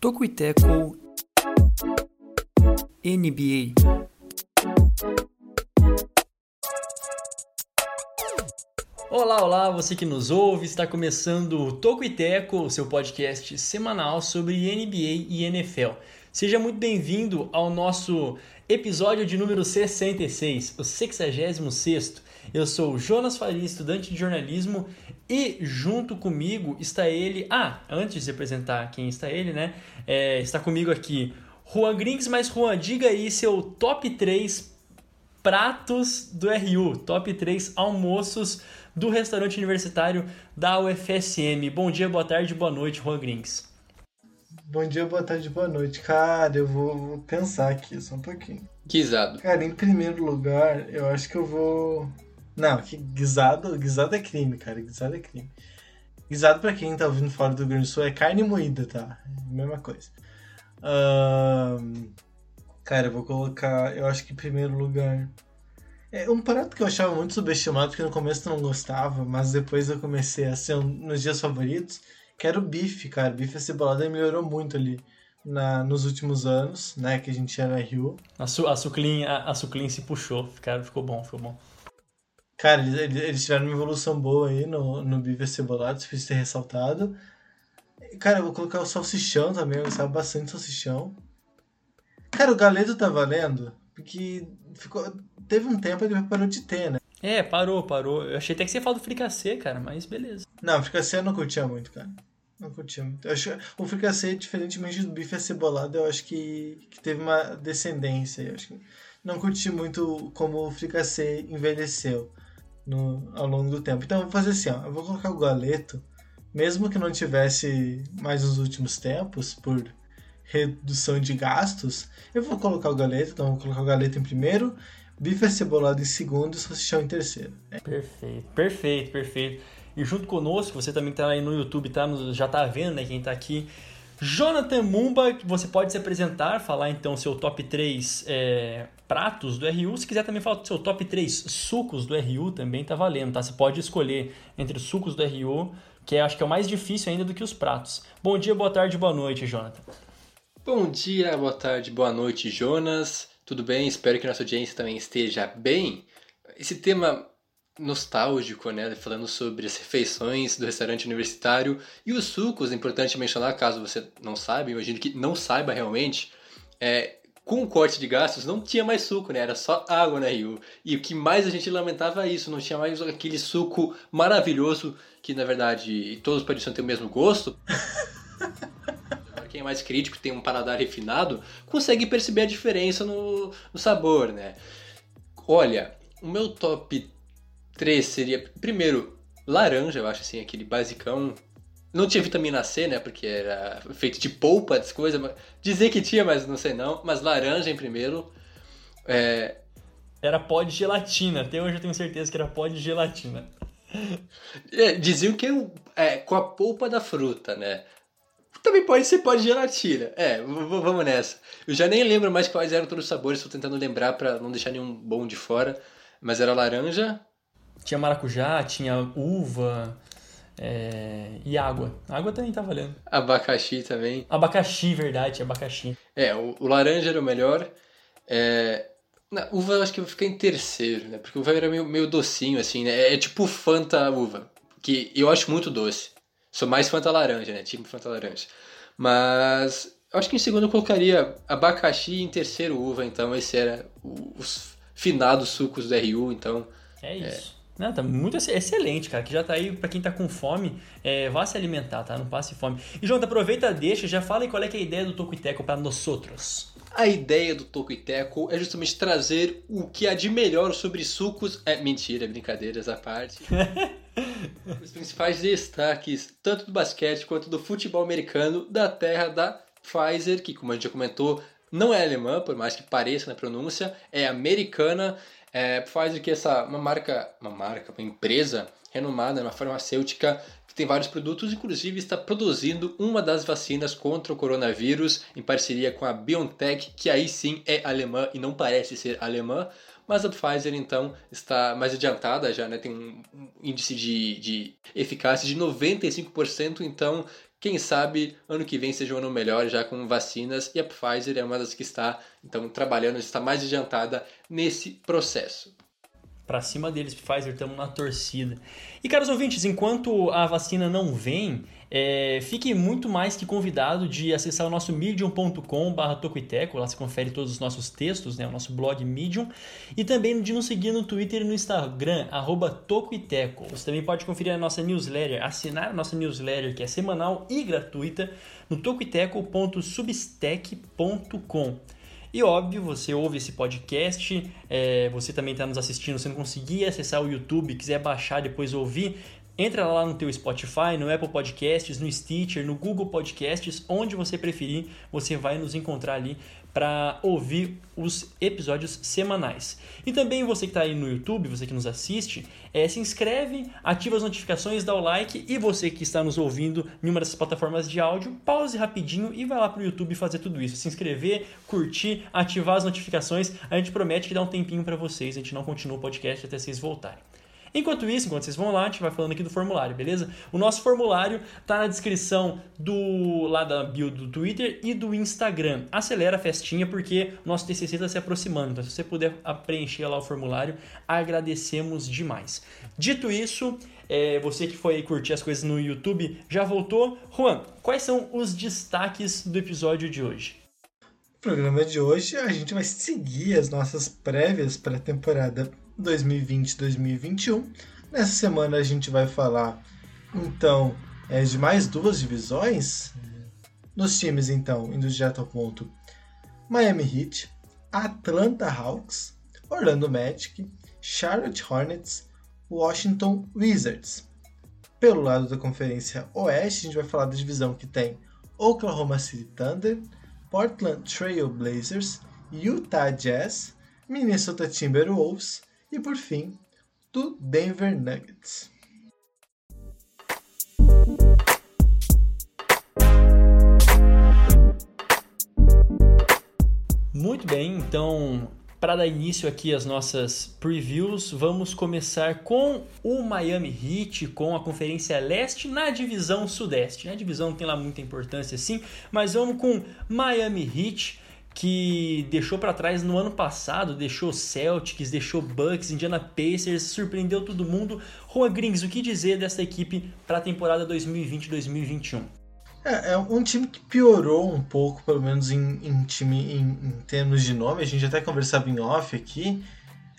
Toco e Teco NBA. Olá, olá, você que nos ouve, está começando o Toco e Teco, o seu podcast semanal sobre NBA e NFL. Seja muito bem-vindo ao nosso episódio de número 66, o 66º. Eu sou Jonas Faria, estudante de jornalismo, e junto comigo está ele... Ah, antes de apresentar quem está ele, né? É, está comigo aqui Juan Grinks, mas Juan, diga aí seu top 3 pratos do RU, top 3 almoços do restaurante universitário da UFSM. Bom dia, boa tarde, boa noite, Juan Grinks. Bom dia, boa tarde, boa noite. Cara, eu vou pensar aqui só um pouquinho. Guisado. Cara, em primeiro lugar, eu acho que eu vou. Não, que guisado, guisado é crime, cara. Guisado é crime. Guisado, pra quem tá ouvindo fora do Rio Grande do Sul, é carne moída, tá? Mesma coisa. Ahn, Cara, eu vou colocar. Eu acho que em primeiro lugar. É um prato que eu achava muito subestimado, porque no começo eu não gostava, mas depois eu comecei a ser um, nos dias favoritos, que era o bife, cara. O bife acebolado melhorou muito ali na, nos últimos anos, né? Que a gente era Rio. A, su, a, suclin, a, a suclin se puxou, cara, ficou bom, ficou bom. Cara, eles, eles- tiveram uma evolução boa aí no, no bife acebolado, se preciso ter ressaltado. Cara, eu vou colocar o salsichão também, eu gostava bastante do salsichão. Cara, o galeto tá valendo, porque ficou, teve um tempo ele parou de ter, né? É, parou, parou. Eu achei até que você ia falar do fricassê, cara, mas beleza. Não, fricassê eu não curtia muito, cara. Não curtia muito. Eu acho, o fricassê, diferentemente do bife acebolado, eu acho que, que teve uma descendência. Eu acho que não curti muito como o fricassê envelheceu no, ao longo do tempo. Então eu vou fazer assim, ó. Eu vou colocar o galeto, mesmo que não tivesse mais nos últimos tempos, por redução de gastos, eu vou colocar o galeto. Então vou colocar o galeto em primeiro, bife acebolado em segundo e salsichão em terceiro. Perfeito, perfeito, perfeito. E junto conosco, você também que tá aí no YouTube, tá, já tá vendo, né, quem tá aqui. Jonathan Mumba, você pode se apresentar, falar então seu top 3 é, pratos do RU. Se quiser também falar seu top 3 sucos do RU, também tá valendo, tá? Você pode escolher entre os sucos do RU, que é, acho que é o mais difícil ainda do que os pratos. Bom dia, boa tarde, boa noite, Jonathan. Bom dia, boa tarde, boa noite, Jonas. Tudo bem? Espero que nossa audiência também esteja bem. Esse tema nostálgico, né? Falando sobre as refeições do restaurante universitário e os sucos, é importante mencionar, caso você não saiba, imagino que não saiba realmente, é, com o corte de gastos não tinha mais suco, né? Era só água na Rio. E o que mais a gente lamentava é isso, não tinha mais aquele suco maravilhoso que, na verdade, todos pareciam ter o mesmo gosto. Quem é mais crítico, tem um paladar refinado, consegue perceber a diferença no, no sabor, né? Olha, o meu top 3 seria, primeiro, laranja, eu acho assim, aquele basicão. Não tinha vitamina C, né? Porque era feito de polpa, das coisas. mas- Dizer que tinha, mas não sei não. Mas laranja em primeiro. É, Era pó de gelatina, até hoje eu tenho certeza que era pó de gelatina. é, diziam que é, com a polpa da fruta, né? Também pode ser pó de gelatina. É, vamos nessa. Eu já nem lembro mais quais eram todos os sabores, estou tentando lembrar pra não deixar nenhum bom de fora. Mas era laranja, Tinha maracujá, tinha uva é, e água. Água também tá valendo. abacaxi também. Abacaxi, verdade, abacaxi. É, o, o laranja era o melhor. É, na uva eu acho que eu vou ficar em terceiro, né? Porque uva era meio, meio docinho, assim, né? É, é tipo Fanta uva, que eu acho muito doce. Sou mais Fanta laranja, né? Tipo Fanta laranja. Mas eu acho que em segundo eu colocaria abacaxi e em terceiro uva, então esse era os finados sucos do RU, então... É isso. Não, tá muito ex- excelente, cara. Que já tá aí pra quem tá com fome, é, vá se alimentar, tá? Não passe fome. E, Jonathan, aproveita, deixa, já fala aí qual é, é a ideia do Toco e Teco pra nós outros. A ideia do Toco e Teco é justamente trazer o que há de melhor sobre sucos. É mentira, brincadeiras à parte. Os principais destaques, tanto do basquete quanto do futebol americano, da terra da Pfizer, que, como a gente já comentou, não é alemã, por mais que pareça na pronúncia, é americana. É, Pfizer, que é essa, uma marca, uma marca, uma empresa renomada, uma farmacêutica que tem vários produtos, inclusive está produzindo uma das vacinas contra o coronavírus em parceria com a BioNTech, que aí sim é alemã e não parece ser alemã. Mas a Pfizer, então, está mais adiantada já, né? Tem um índice de, de eficácia de 95%, então quem sabe ano que vem seja um ano melhor já com vacinas e a Pfizer é uma das que está então trabalhando, está mais adiantada nesse processo para cima deles, Pfizer, estamos na torcida. E caros ouvintes, enquanto a vacina não vem, é, fique muito mais que convidado de acessar o nosso medium.com.br tocoiteco, lá você confere todos os nossos textos, né, o nosso blog Medium, e também de nos seguir no Twitter e no Instagram, arroba tocoiteco. Você também pode conferir a nossa newsletter, assinar a nossa newsletter, que é semanal e gratuita, no tocoiteco.substack.com. E óbvio, você ouve esse podcast, é, você também está nos assistindo, você não conseguir acessar o YouTube, quiser baixar depois ouvir, Entra lá no teu Spotify, no Apple Podcasts, no Stitcher, no Google Podcasts, onde você preferir, você vai nos encontrar ali para ouvir os episódios semanais. E também você que está aí no YouTube, você que nos assiste, é, se inscreve, ativa as notificações, dá o like e você que está nos ouvindo em uma dessas plataformas de áudio, pause rapidinho e vai lá para o YouTube fazer tudo isso. Se inscrever, curtir, ativar as notificações. A gente promete que dá um tempinho para vocês, a gente não continua o podcast até vocês voltarem. Enquanto isso, enquanto vocês vão lá, a gente vai falando aqui do formulário, beleza? O nosso formulário tá na descrição do lá da bio do Twitter e do Instagram. Acelera a festinha porque o nosso TCC está se aproximando. Então, se você puder preencher lá o formulário, agradecemos demais. Dito isso, é, você que foi curtir as coisas no YouTube já voltou. Juan, quais são os destaques do episódio de hoje? No programa de hoje a gente vai seguir as nossas prévias para a temporada 2020-2021. Nessa semana a gente vai falar então é, de mais duas divisões. Nos times, então, indo direto ao ponto: Miami Heat, Atlanta Hawks, Orlando Magic, Charlotte Hornets, Washington Wizards. Pelo lado da Conferência Oeste, a gente vai falar da divisão que tem Oklahoma City Thunder, Portland Trail Blazers, Utah Jazz, Minnesota Timberwolves, e por fim, do Denver Nuggets. Muito bem, então para dar início aqui às nossas previews, vamos começar com o Miami Heat, com a Conferência Leste na divisão Sudeste. A divisão tem lá muita importância assim, mas vamos com Miami Heat que deixou para trás no ano passado, deixou Celtics, deixou Bucks, Indiana Pacers, surpreendeu todo mundo. Juan Grings, o que dizer dessa equipe para a temporada 2020-2021? É, é, um time que piorou um pouco, pelo menos em, em time em, em, termos de nome. A gente até conversava em off aqui.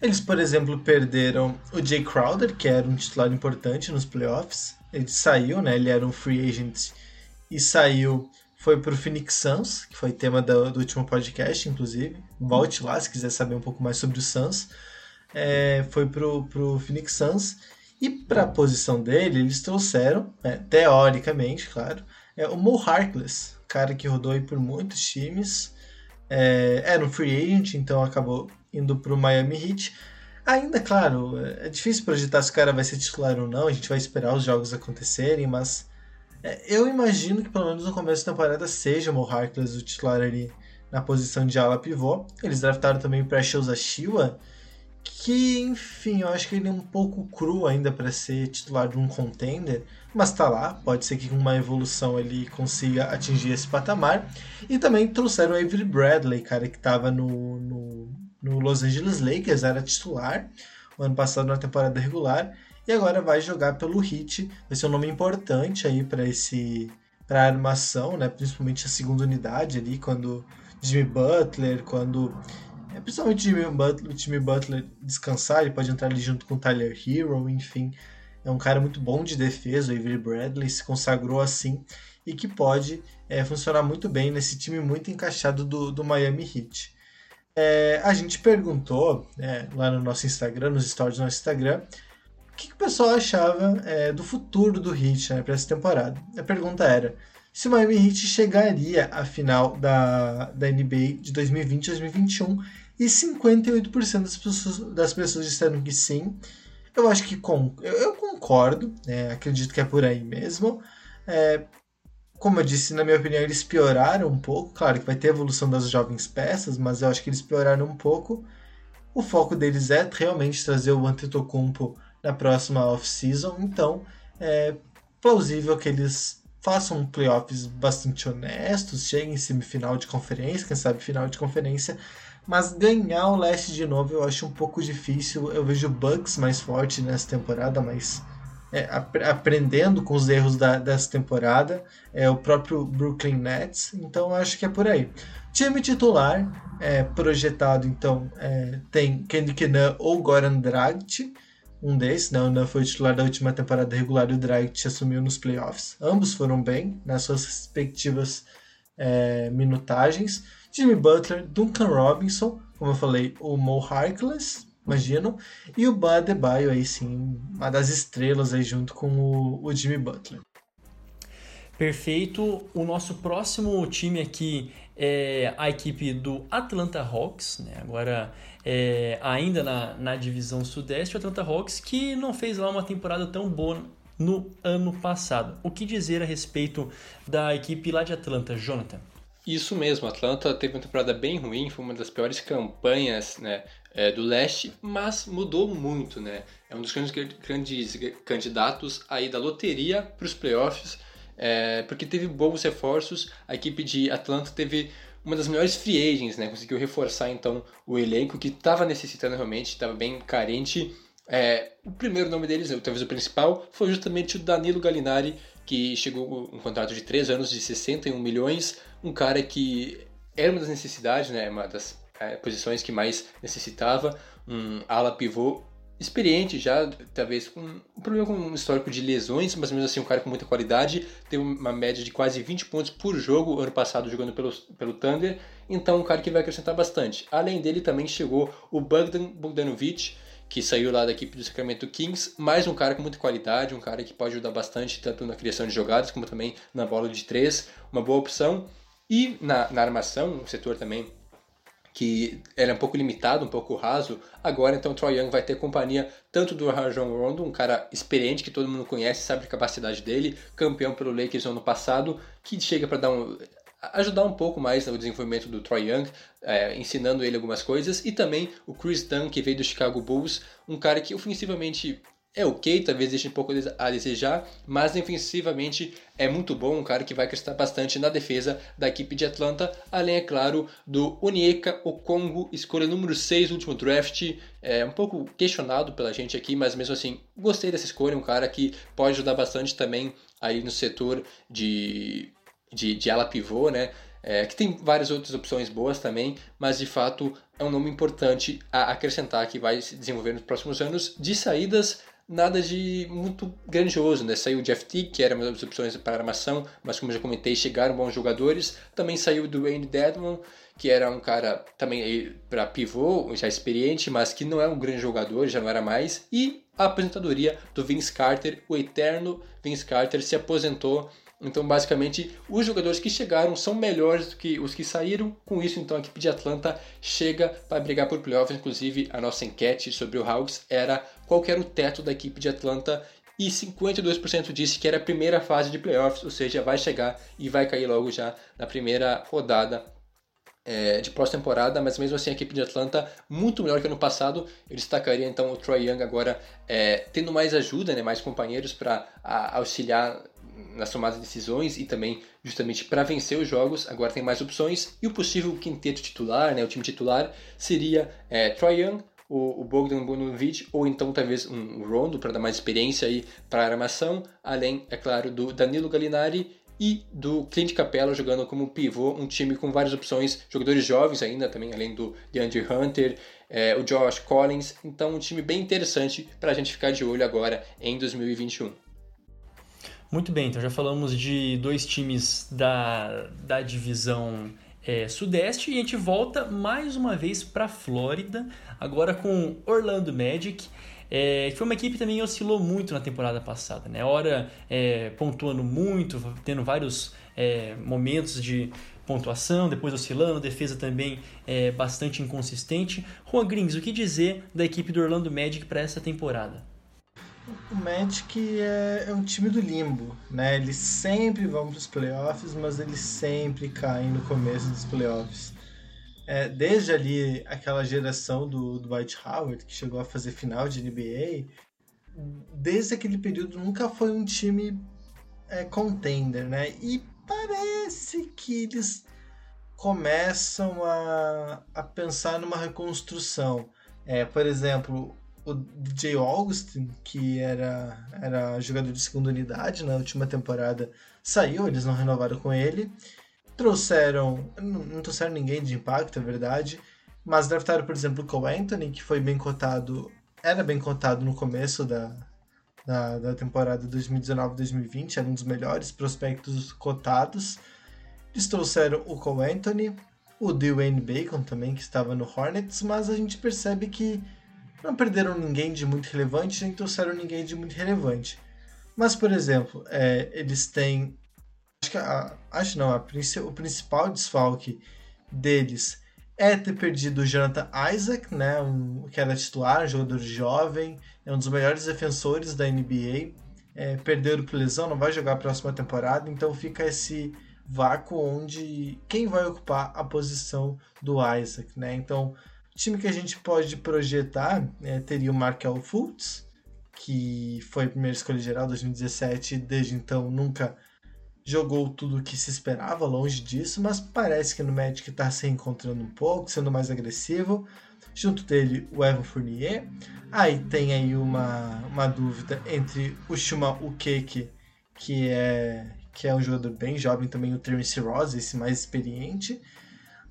Eles, por exemplo, perderam o Jay Crowder, que era um titular importante nos playoffs. Ele saiu, né? Ele era um free agent e saiu foi pro Phoenix Suns, que foi tema do, do, último podcast, inclusive. Volte lá se quiser saber um pouco mais sobre o Suns. É, foi pro, pro Phoenix Suns. E para a posição dele, eles trouxeram, é, teoricamente, claro, é, o Mo Harkless, cara que rodou aí por muitos times. É, era um free agent, então acabou indo pro Miami Heat. Ainda, claro, é difícil projetar se o cara vai ser titular ou não, a gente vai esperar os jogos acontecerem, mas eu imagino que pelo menos no começo da temporada seja o Mo Harkless o titular ali na posição de ala pivô. Eles draftaram também o Precious Achiuwa, que, enfim, eu acho que ele é um pouco cru ainda para ser titular de um contender, mas tá lá, pode ser que com uma evolução ele consiga atingir esse patamar. E também trouxeram o Avery Bradley, cara, que estava no, no, no Los Angeles Lakers, era titular o ano passado na temporada regular e agora vai jogar pelo Hit. Vai ser um nome importante aí para esse para a armação, né? Principalmente a segunda unidade ali, quando Jimmy Butler, quando é, principalmente Jimmy Butler, Jimmy Butler descansar, ele pode entrar ali junto com o Tyler Hero, enfim. É um cara muito bom de defesa, o Avery Bradley se consagrou assim e que pode é, funcionar muito bem nesse time muito encaixado do, do Miami Heat. É, a gente perguntou é, lá no nosso Instagram, nos stories do nosso Instagram, o que, que o pessoal achava é, do futuro do Heat né, para essa temporada. A pergunta era se o Miami Heat chegaria à final da, da NBA de 2020 2021 e 58% das pessoas, das pessoas disseram que sim. Eu acho que com, eu, eu, concordo, é, acredito que é por aí mesmo. É, como eu disse, na minha opinião, eles pioraram um pouco. Claro que vai ter evolução das jovens peças, mas eu acho que eles pioraram um pouco. O foco deles é realmente trazer o Antetokounmpo na próxima off-season, então é plausível que eles façam playoffs bastante honestos, cheguem em semifinal de conferência, quem sabe final de conferência, mas ganhar o leste de novo eu acho um pouco difícil. Eu vejo Bucks mais forte nessa temporada, mas é, ap aprendendo com os erros da, dessa temporada, é o próprio Brooklyn Nets, então acho que é por aí. Time titular é, projetado, então, é, tem Kendrick Nunn ou Goran Dragic, um desses, né? O Nunn foi titular da última temporada regular e o Dragic assumiu nos playoffs. Ambos foram bem nas suas respectivas é, minutagens. Jimmy Butler, Duncan Robinson, como eu falei, o Mo Harkless, imagino, e o Bad Adebayo aí sim, uma das estrelas aí junto com o, o Jimmy Butler. Perfeito. O nosso próximo time aqui é a equipe do Atlanta Hawks, né? agora é, ainda na, na divisão sudeste, o Atlanta Hawks que não fez lá uma temporada tão boa no ano passado. O que dizer a respeito da equipe lá de Atlanta, Jonathan? Isso mesmo, Atlanta teve uma temporada bem ruim, foi uma das piores campanhas né, é, do leste, mas mudou muito, né? É um dos grandes, grandes candidatos aí da loteria para os playoffs, é, porque teve bons reforços. A equipe de Atlanta teve uma das melhores free agents, né? Conseguiu reforçar então o elenco que estava necessitando realmente, estava bem carente. É, o primeiro nome deles, talvez o principal, foi justamente o Danilo Gallinari, que chegou com um contrato de 3 anos de 61 milhões, um cara que era uma das necessidades, né, uma das é, posições que mais necessitava, um ala pivô experiente já, talvez com um problema com um histórico de lesões, mas mesmo assim um cara com muita qualidade, teve uma média de quase 20 pontos por jogo ano passado jogando pelo, pelo Thunder, então um cara que vai acrescentar bastante. Além dele também chegou o Bogdan Bogdanovic, que saiu lá da equipe do Sacramento Kings, mais um cara com muita qualidade, um cara que pode ajudar bastante tanto na criação de jogadas como também na bola de três, uma boa opção. E na, na armação, um setor também que era um pouco limitado, um pouco raso, agora então o Troy Young vai ter companhia tanto do Rajon Rondo, um cara experiente que todo mundo conhece, sabe a capacidade dele, campeão pelo Lakers no ano passado, que chega para dar um ajudar um pouco mais no desenvolvimento do Troy Young, é, ensinando ele algumas coisas, e também o Chris Dunn, que veio do Chicago Bulls, um cara que ofensivamente é ok, talvez deixe um pouco a desejar, mas defensivamente é muito bom, um cara que vai acrescentar bastante na defesa da equipe de Atlanta, além, é claro, do Onyeka Okongo, escolha número 6 do último draft, é um pouco questionado pela gente aqui, mas mesmo assim, gostei dessa escolha, um cara que pode ajudar bastante também aí no setor de de, de ala pivô, né? É, que tem várias outras opções boas também, mas de fato é um nome importante a acrescentar que vai se desenvolver nos próximos anos. De saídas, nada de muito grandioso, né? Saiu o Jeff Teague, que era uma das opções para armação, mas como já comentei, chegaram bons jogadores. Também saiu o Dwayne Dedmon, que era um cara também para pivô, já experiente, mas que não é um grande jogador, já não era mais. E a aposentadoria do Vince Carter, o eterno Vince Carter, se aposentou então, basicamente, os jogadores que chegaram são melhores do que os que saíram. Com isso, então, a equipe de Atlanta chega para brigar por playoffs. Inclusive, a nossa enquete sobre o Hawks era qual era o teto da equipe de Atlanta e 52% disse que era a primeira fase de playoffs, ou seja, vai chegar e vai cair logo já na primeira rodada é, de pós-temporada, mas mesmo assim a equipe de Atlanta muito melhor que ano passado. Eu destacaria então o Troy Young agora é, tendo mais ajuda, né, mais companheiros para auxiliar nas tomadas de decisões e também justamente para vencer os jogos. Agora tem mais opções e o possível quinteto titular, né, o time titular seria é, Young, o, o Bogdan Bonovic ou então talvez um Rondo para dar mais experiência aí para a armação, além, é claro, do Danilo Gallinari e do Clint Capella jogando como pivô, um time com várias opções, jogadores jovens ainda também, além do DeAndre Hunter, é, o Josh Collins, então um time bem interessante para a gente ficar de olho agora em 2021. Muito bem, então já falamos de dois times da, da divisão é, Sudeste e a gente volta mais uma vez para a Flórida, agora com Orlando Magic. É, foi uma equipe que também oscilou muito na temporada passada, né? Hora é, pontuando muito, tendo vários é, momentos de pontuação, depois oscilando, defesa também é, bastante inconsistente. Juan Grings, o que dizer da equipe do Orlando Magic para essa temporada? O Magic é, é um time do limbo, né? Eles sempre vão para os playoffs, mas eles sempre caem no começo dos playoffs. É, desde ali aquela geração do, do Dwight Howard, que chegou a fazer final de NBA, desde aquele período nunca foi um time é, contender, né? E parece que eles começam a, a pensar numa reconstrução. É, por exemplo, o DJ Augustin, que era, era jogador de segunda unidade na última temporada, saiu, eles não renovaram com ele. Trouxeram, não, não trouxeram ninguém de impacto, é verdade, mas draftaram, por exemplo, o Cole Anthony, que foi bem cotado, era bem cotado no começo da, da, da temporada 2019-2020, era um dos melhores prospectos cotados. Eles trouxeram o Cole Anthony, o Dwayne Bacon também, que estava no Hornets, mas a gente percebe que não perderam ninguém de muito relevante, nem trouxeram ninguém de muito relevante. Mas, por exemplo, é, eles têm. Acho que a, acho não, a, o principal desfalque deles é ter perdido o Jonathan Isaac, né, um, que era titular, jogador jovem, é um dos melhores defensores da NBA. É, perderam por lesão, não vai jogar a próxima temporada, então fica esse vácuo onde quem vai ocupar a posição do Isaac, né? Então time que a gente pode projetar é, teria o Markel Fultz, que foi a primeira escolha geral 2017 e desde então nunca jogou tudo o que se esperava, longe disso, mas parece que no Magic está se encontrando um pouco, sendo mais agressivo. Junto dele, o Evan Fournier. Aí tem aí uma, uma dúvida entre o Shuma Ukeke, que é, que é um jogador bem jovem, também o Terence Ross, esse mais experiente,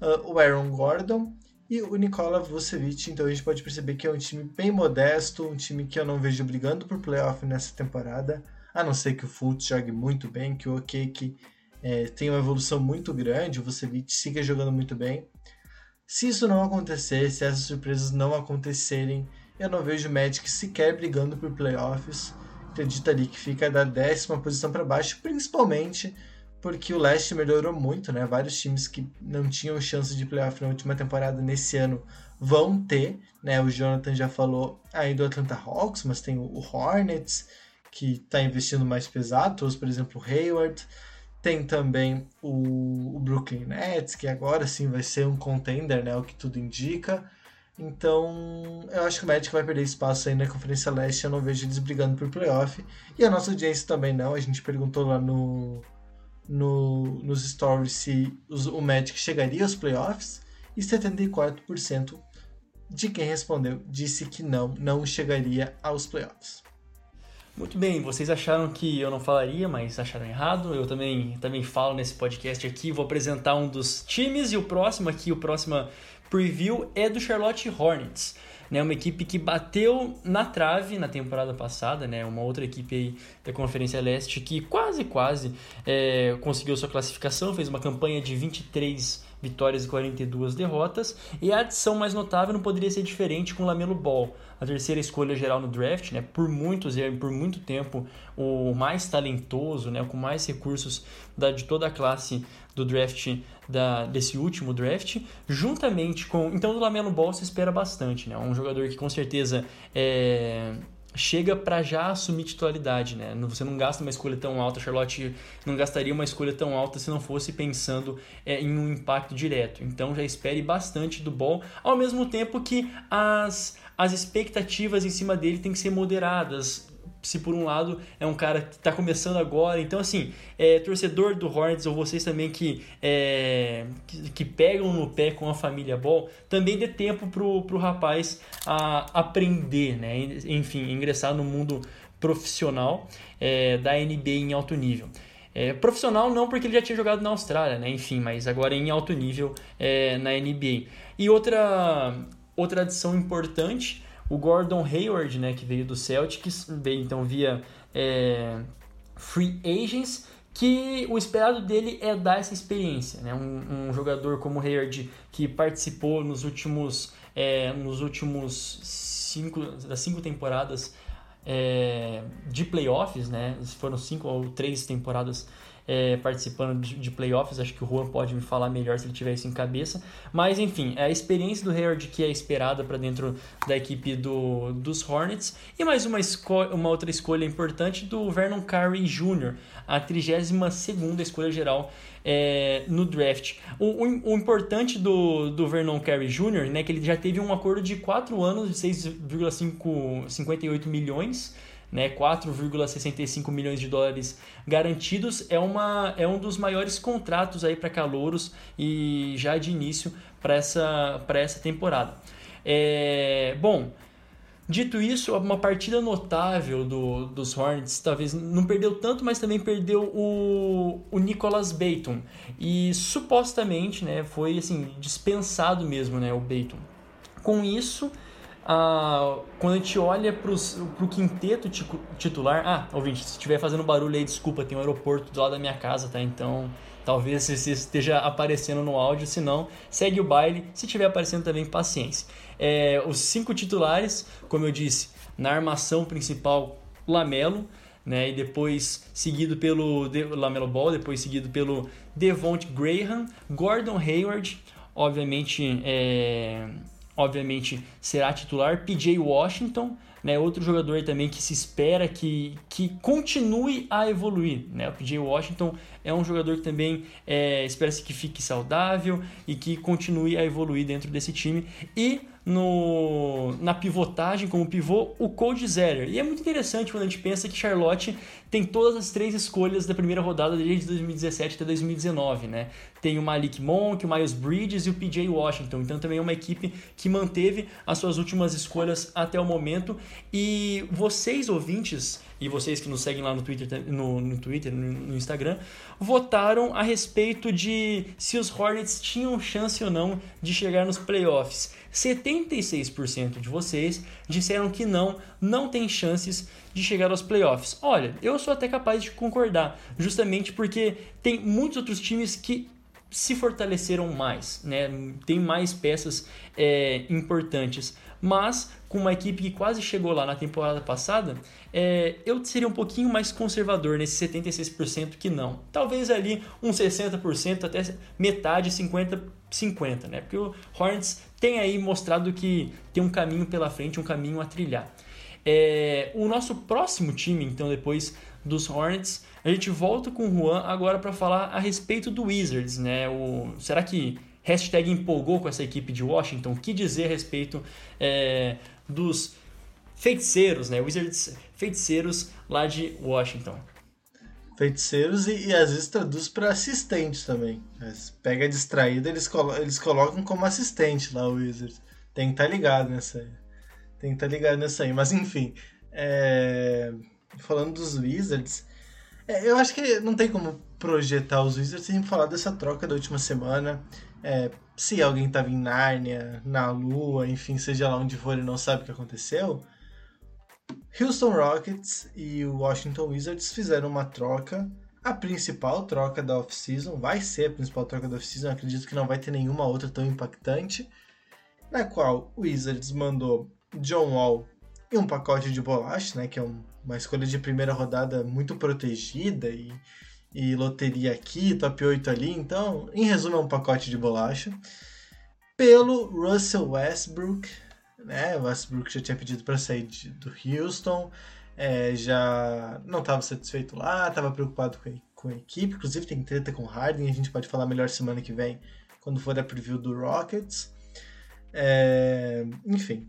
uh, o Aaron Gordon e o Nikola Vucevic, então a gente pode perceber que é um time bem modesto, um time que eu não vejo brigando por playoff nessa temporada, a não ser que o Fultz jogue muito bem, que o Okeke é, tenha uma evolução muito grande, o Vucevic siga jogando muito bem. Se isso não acontecer, se essas surpresas não acontecerem, eu não vejo o Magic sequer brigando por playoffs. Acredito ali que fica da décima posição para baixo, principalmente porque o leste melhorou muito, né? Vários times que não tinham chance de playoff na última temporada nesse ano vão ter, né? O Jonathan já falou aí do Atlanta Hawks, mas tem o Hornets que está investindo mais pesado, trouxe por exemplo o Hayward, tem também o, o, Brooklyn Nets que agora sim vai ser um contender, né? O que tudo indica. Então, eu acho que o Magic vai perder espaço aí na Conferência Leste. Eu não vejo eles brigando por playoff. E a nossa audiência também não. A gente perguntou lá no, no, nos stories se os, o Magic chegaria aos playoffs e 74% de quem respondeu disse que não, não chegaria aos playoffs. Muito bem, vocês acharam que eu não falaria, mas acharam errado. Eu também, também falo nesse podcast aqui. Vou apresentar um dos times e o próximo aqui, o próximo preview é do Charlotte Hornets né? Uma equipe que bateu na trave na temporada passada, né? Uma outra equipe aí da Conferência Leste que quase, quase é, conseguiu sua classificação, fez uma campanha de 23 vitórias e 42 derrotas. E a adição mais notável não poderia ser diferente com o Lamelo Ball, a terceira escolha geral no draft, né? Por muitos e por muito tempo o mais talentoso, né? Com mais recursos da, de toda a classe do draft da, desse último draft, juntamente com então do Lamelo Ball se espera bastante, né? Um jogador que com certeza é chega para já assumir titularidade, né? Você não gasta uma escolha tão alta, Charlotte não gastaria uma escolha tão alta se não fosse pensando é, em um impacto direto. Então já espere bastante do Ball, ao mesmo tempo que as, as expectativas em cima dele têm que ser moderadas se por um lado é um cara que está começando agora, então assim, é, torcedor do Hornets ou vocês também que, é, que, que, pegam no pé com a família Ball, também dê tempo pro, pro rapaz a aprender, né? Enfim, ingressar no mundo profissional é, da NBA em alto nível. É, profissional não porque ele já tinha jogado na Austrália, né? Enfim, mas agora em alto nível é, na NBA. E outra, outra adição importante o Gordon Hayward, né, que veio do Celtics, veio então via é, free agents, que o esperado dele é dar essa experiência, né? Um, um jogador como Hayward que participou nos últimos, é, nos últimos cinco, das cinco temporadas é, de playoffs, né? Foram cinco ou três temporadas é, participando de, de, playoffs. Acho que o Juan pode me falar melhor se ele tiver isso em cabeça. Mas enfim, é a experiência do Hayward que é esperada para dentro da equipe do, dos Hornets. E mais uma, uma outra escolha importante do Vernon Carey Jr., a 32 escolha geral é, no draft. O, o, o, importante do, do Vernon Carey Jr., né, que ele já teve um acordo de 4 anos de 6,58 milhões né, 4,65 milhões de dólares garantidos, é, uma, é um dos maiores contratos aí para calouros e já de início para essa, essa temporada. É, bom, Dito isso, uma partida notável do, dos Hornets, talvez não perdeu tanto, mas também perdeu o, o Nicholas Bayton. E supostamente né, foi assim, dispensado mesmo né, o Bayton. Com isso, ah, quando a gente olha para o quinteto titular. Ah, ouvinte, se estiver fazendo barulho aí, desculpa, tem um aeroporto do lado da minha casa, tá? Então talvez você esteja aparecendo no áudio, se não, segue o baile. Se estiver aparecendo também, paciência. É, os cinco titulares, como eu disse, na armação principal, Lamelo. Né, e depois seguido pelo De Lamelo Ball, depois seguido pelo Devonte Graham, Gordon Hayward, obviamente é, obviamente será titular. PJ Washington, né, outro jogador também que se espera que, que continue a evoluir. Né? O PJ Washington é um jogador que também é, espera-se que fique saudável e que continue a evoluir dentro desse time. E no, na pivotagem, como pivô, o Cody Zeller. E é muito interessante quando a gente pensa que Charlotte tem todas as três escolhas da primeira rodada desde 2017 até 2019, né? Tem o Malik Monk, o Miles Bridges e o PJ Washington. Então também é uma equipe que manteve as suas últimas escolhas até o momento. E vocês, ouvintes, e vocês que nos seguem lá no Twitter, no, no Twitter, no, no, Instagram, votaram a respeito de se os Hornets tinham chance ou não de chegar nos playoffs. 76% de vocês disseram que não, não tem chances de chegar aos playoffs. Olha, eu sou até capaz de concordar, justamente porque tem muitos outros times que se fortaleceram mais, né? Tem mais peças é, importantes. Mas com uma equipe que quase chegou lá na temporada passada, é, eu seria um pouquinho mais conservador nesse 76% que não. Talvez ali um 60%, até metade, 50%, 50%, né? Porque o Hornets tem aí mostrado que tem um caminho pela frente, um caminho a trilhar. É, o nosso próximo time, então, depois dos Hornets, a gente volta com o Juan agora para falar a respeito do Wizards, né? O, será que hashtag empolgou com essa equipe de Washington? O que dizer a respeito é, dos feiticeiros, né? Wizards feiticeiros lá de Washington. Feiticeiros e, e às vezes traduz para assistentes também. Pega distraída, eles, colo eles colocam como assistente lá o Wizards. Tem que estar tá ligado nessa aí. Tem que estar tá ligado nessa aí. Mas enfim, é... falando dos Wizards, é, eu acho que não tem como projetar os Wizards sem falar dessa troca da última semana. É, se alguém estava em Nárnia, na Lua, enfim, seja lá onde for e não sabe o que aconteceu, Houston Rockets e o Washington Wizards fizeram uma troca. A principal troca da off-season vai ser a principal troca da off-season, acredito que não vai ter nenhuma outra tão impactante, na qual o Wizards mandou John Wall e um pacote de bolacha, né, que é um, uma escolha de primeira rodada muito protegida e, e loteria aqui, top 8 ali, então, em resumo, é um pacote de bolacha. Pelo Russell Westbrook, né? Westbrook já tinha pedido para sair de, do Houston, é, já não estava satisfeito lá, estava preocupado com a, com a, equipe, inclusive tem treta com o Harden, a gente pode falar melhor semana que vem, quando for a preview do Rockets. É, enfim,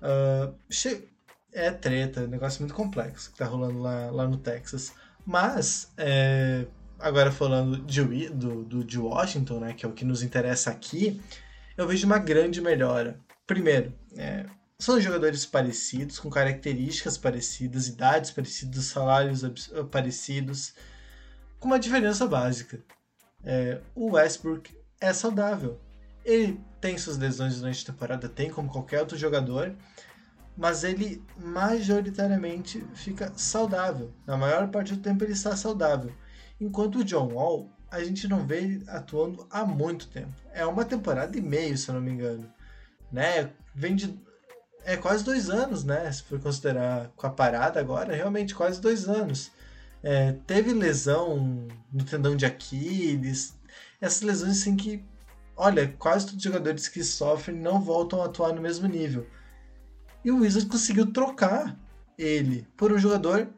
uh, é treta, negócio muito complexo que está rolando lá, lá no Texas. Mas, é, agora falando de, do, do, de Washington, né, que é o que nos interessa aqui, eu vejo uma grande melhora. Primeiro, é, são jogadores parecidos, com características parecidas, idades parecidas, salários parecidos, com uma diferença básica. É, o Westbrook é saudável. Ele tem suas lesões durante a temporada, tem como qualquer outro jogador, mas ele majoritariamente fica saudável. Na maior parte do tempo ele está saudável. Enquanto o John Wall, a gente não vê ele atuando há muito tempo. É uma temporada e meio, se eu não me engano né? Vem de. É quase dois anos, né? Se for considerar com a parada agora, realmente quase dois anos. É, teve lesão no tendão de Aquiles, essas lesões assim que, olha, quase todos os jogadores que sofrem não voltam a atuar no mesmo nível. E o Wizard conseguiu trocar ele por um jogador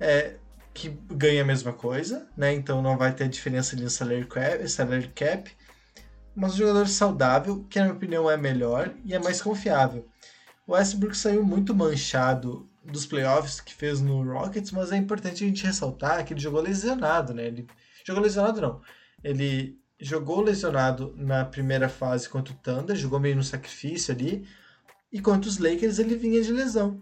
é, que ganha a mesma coisa, né? Então não vai ter diferença ali no salary cap, salary cap, mas um jogador saudável, que na minha opinião é melhor e é mais confiável. O Westbrook saiu muito manchado dos playoffs que fez no Rockets, mas é importante a gente ressaltar que ele jogou lesionado, né? Ele jogou lesionado não. Ele jogou lesionado na primeira fase contra o Thunder, jogou meio no sacrifício ali, e contra os Lakers ele vinha de lesão.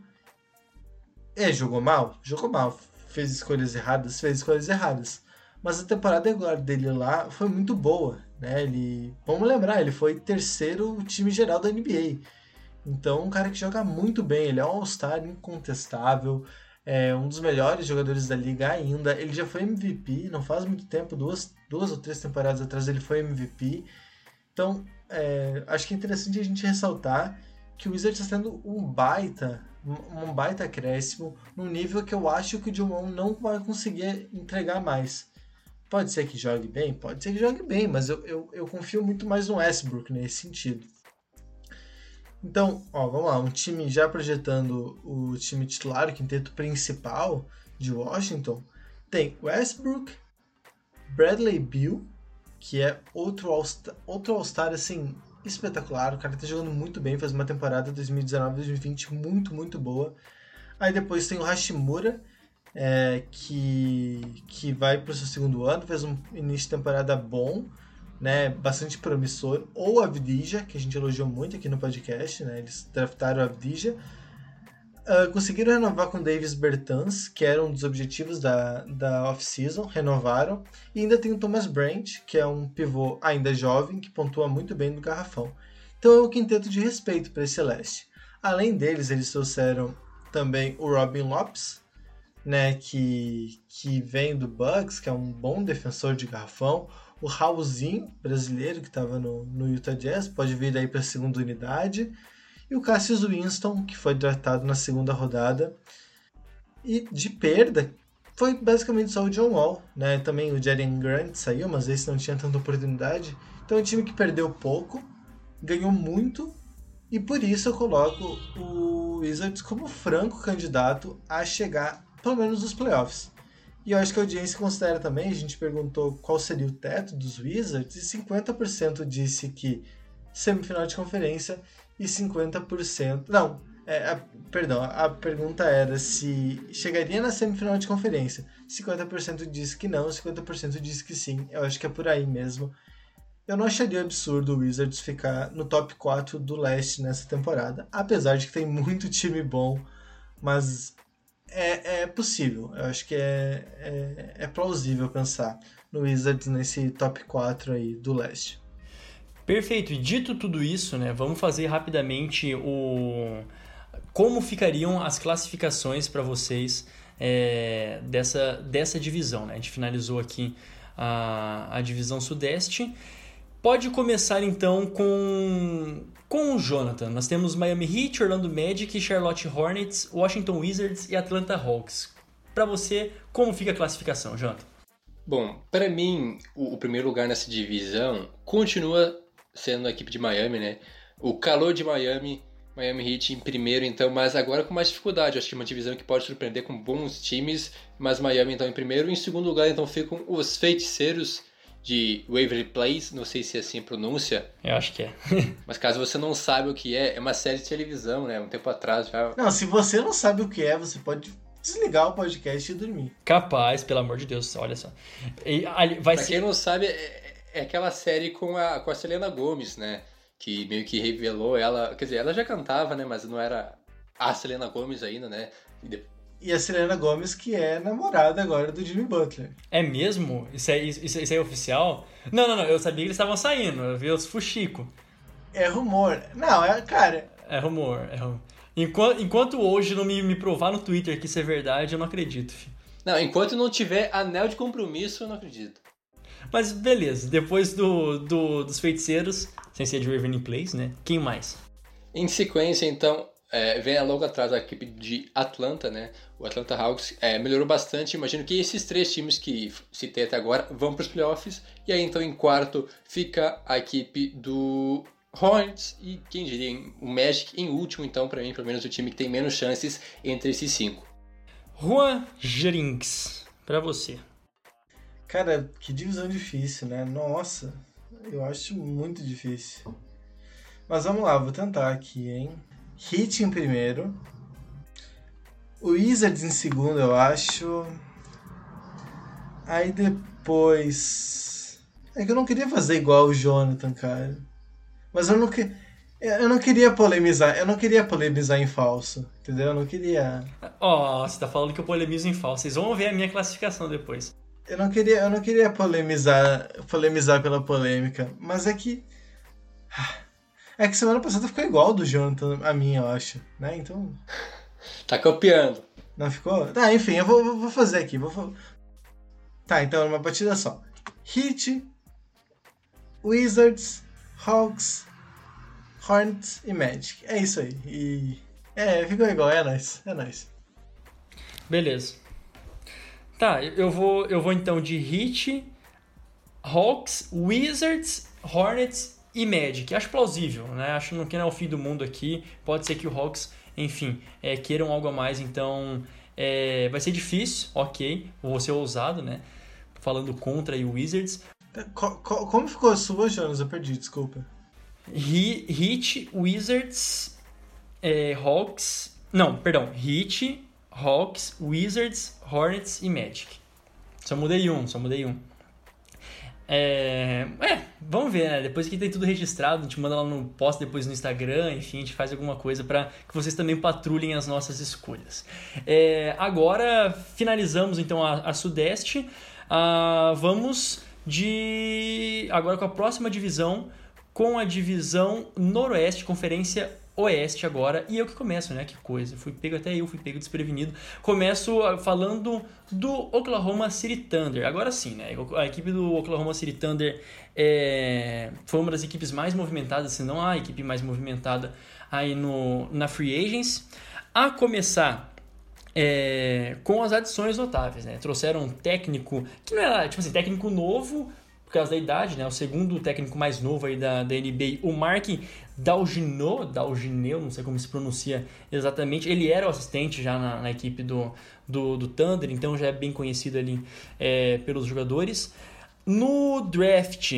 É, jogou mal? Jogou mal. Fez escolhas erradas? Fez escolhas erradas. Mas a temporada regular dele lá foi muito boa, né? Ele, vamos lembrar, ele foi terceiro time geral da NBA. Então, um cara que joga muito bem, ele é um All-Star incontestável, é um dos melhores jogadores da liga ainda. Ele já foi MVP, não faz muito tempo, duas, duas ou três temporadas atrás ele foi MVP. Então, é, acho que é interessante a gente ressaltar que o Wizards está tendo um baita, um baita acréscimo, num nível que eu acho que o John não vai conseguir entregar mais. Pode ser que jogue bem? Pode ser que jogue bem, mas eu, eu, eu confio muito mais no Westbrook nesse sentido. Então, ó, vamos lá, um time já projetando o time titular, o quinteto principal de Washington, tem Westbrook, Bradley Bill, que é outro All-Star, outro All-Star assim, espetacular. O cara tá jogando muito bem, faz uma temporada 2019-2020 muito, muito boa. Aí depois tem o Hashimura, é, que, que vai para o seu segundo ano, fez um início de temporada bom, né, bastante promissor. Ou a Avdija, que a gente elogiou muito aqui no podcast, né, eles draftaram a Avdija. Uh, conseguiram renovar com Davis Bertans, que era um dos objetivos da, da off-season, renovaram. E ainda tem o Thomas Brent, que é um pivô ainda jovem, que pontua muito bem no garrafão. Então é um quinteto de respeito para esse Celeste. Além deles, eles trouxeram também o Robin Lopes, né, que, que vem do Bucks, que é um bom defensor de garrafão. O Raulzinho, brasileiro, que estava no, no Utah Jazz, pode vir aí para a segunda unidade e o Cassius Winston, que foi draftado na segunda rodada. E de perda, foi basicamente só o John Wall, né? Também o Jaren Grant saiu, mas esse não tinha tanta oportunidade. Então é um time que perdeu pouco, ganhou muito, e por isso eu coloco o Wizards como franco candidato a chegar, pelo menos, nos playoffs. E eu acho que a audiência considera também, a gente perguntou qual seria o teto dos Wizards, e 50% disse que semifinal de conferência e 50%. Não, é, a, perdão, a pergunta era se chegaria na semifinal de conferência. 50% disse que não, 50% disse que sim. Eu acho que é por aí mesmo. Eu não acharia absurdo o Wizards ficar no top 4 do leste nessa temporada, apesar de que tem muito time bom, mas é, é possível. Eu acho que é, é, é plausível pensar no Wizards nesse top 4 aí do leste. Perfeito. E dito tudo isso, né, vamos fazer rapidamente o como ficariam as classificações para vocês é, dessa, dessa divisão. Né? A gente finalizou aqui a, a divisão sudeste. Pode começar então com, com o Jonathan. Nós temos Miami Heat, Orlando Magic, Charlotte Hornets, Washington Wizards e Atlanta Hawks. Para você, como fica a classificação, Jonathan? Bom, para mim, o, o, primeiro lugar nessa divisão continua sendo a equipe de Miami, né? O calor de Miami, Miami Heat em primeiro, então, mas agora com mais dificuldade. Acho que é uma divisão que pode surpreender com bons times, mas Miami então em primeiro. Em segundo lugar, então, ficam os feiticeiros de Waverly Place, não sei se é assim a pronúncia. Eu acho que é. mas caso você não saiba o que é, é uma série de televisão, né? Um tempo atrás já. Não, se você não sabe o que é, você pode desligar o podcast e dormir. Capaz, pelo amor de Deus, olha só. E, ali, vai pra ser... quem não sabe, é, é aquela série com a, com a Selena Gomes, né? Que meio que revelou ela. Quer dizer, ela já cantava, né? Mas não era a Selena Gomes ainda, né? E, e a Selena Gomes, que é namorada agora do Jimmy Butler. É mesmo? Isso é, isso, isso é oficial? Não, não, não. Eu sabia que eles estavam saindo. Eu vi os fuxico. É rumor. Não, é, cara. É rumor. É rumor. Enquanto, enquanto hoje não me, me provar no Twitter que isso é verdade, eu não acredito. Filho. Não, enquanto não tiver anel de compromisso, eu não acredito. Mas beleza, depois do, do dos feiticeiros, sem ser de Raven Place, né? Quem mais? Em sequência, então, é, vem logo atrás da equipe de Atlanta, né? O Atlanta Hawks é, melhorou bastante. Imagino que esses três times que citei até agora vão para os playoffs. E aí, então, em quarto fica a equipe do Hornets e, quem diria, o Magic em último, então, para mim, pelo menos o time que tem menos chances entre esses cinco. Juan Jerinks, para você. Cara, que divisão difícil, né? Nossa, eu acho muito difícil. Mas vamos lá, vou tentar aqui, hein? Hit em primeiro. Wizards em segundo, eu acho. Aí depois. É que eu não queria fazer igual o Jonathan, cara. Mas eu não que... Eu não queria polemizar, eu não queria polemizar em falso, entendeu? Eu não queria. Ó, oh, você tá falando que eu polemizo em falso. Vocês vão ver a minha classificação depois. Eu não queria, eu não queria polemizar, polemizar pela polêmica, mas é que é que semana passada ficou igual do Jonathan a minha, eu acho, né? Então tá copiando. Não ficou? Tá, enfim, eu vou, vou fazer aqui, vou Tá, então uma batida só. Heat, Wizards, Hawks, Hornets e Magic. É isso aí. E é, ficou igual, é nóis, é nóis. Beleza. Tá, eu vou, eu vou então de Heat, Hawks, Wizards, Hornets e Magic. Acho plausível, né? Acho que não é o fim do mundo aqui. Pode ser que o Hawks, enfim, é, queiram algo a mais, então é, vai ser difícil, ok. Vou ser ousado, né? Falando contra o Wizards. Como ficou a sua, Jonas? Eu perdi, desculpa. Heat, Wizards, é, Hawks. Não, perdão. Heat, Hawks, Wizards, Hornets e Magic. Só mudei um, só mudei um. É, é, vamos ver, né? Depois que tem tudo registrado, a gente manda lá no post depois no Instagram, enfim, a gente faz alguma coisa para que vocês também patrulhem as nossas escolhas. É, agora finalizamos então a, a Sudeste. Ah, vamos de agora com a próxima divisão, com a divisão Noroeste, Conferência Oeste agora, e eu que começo, né? Que coisa. Fui pego até eu, fui pego desprevenido. Começo ah, falando do Oklahoma City Thunder. Agora sim, né? A equipe do Oklahoma City Thunder é... foi uma das equipes mais movimentadas, se não a equipe mais movimentada aí no, na Free Agents. A começar é, com as adições notáveis, né? Trouxeram um técnico que não era, tipo assim, técnico novo, por causa da idade, né? O segundo técnico mais novo aí da, da NBA, o Mark Dalginot, Dalgineu, não sei como se pronuncia exatamente. Ele era o assistente já na, na equipe do, do, do, Thunder, então já é bem conhecido ali é, pelos jogadores. No draft,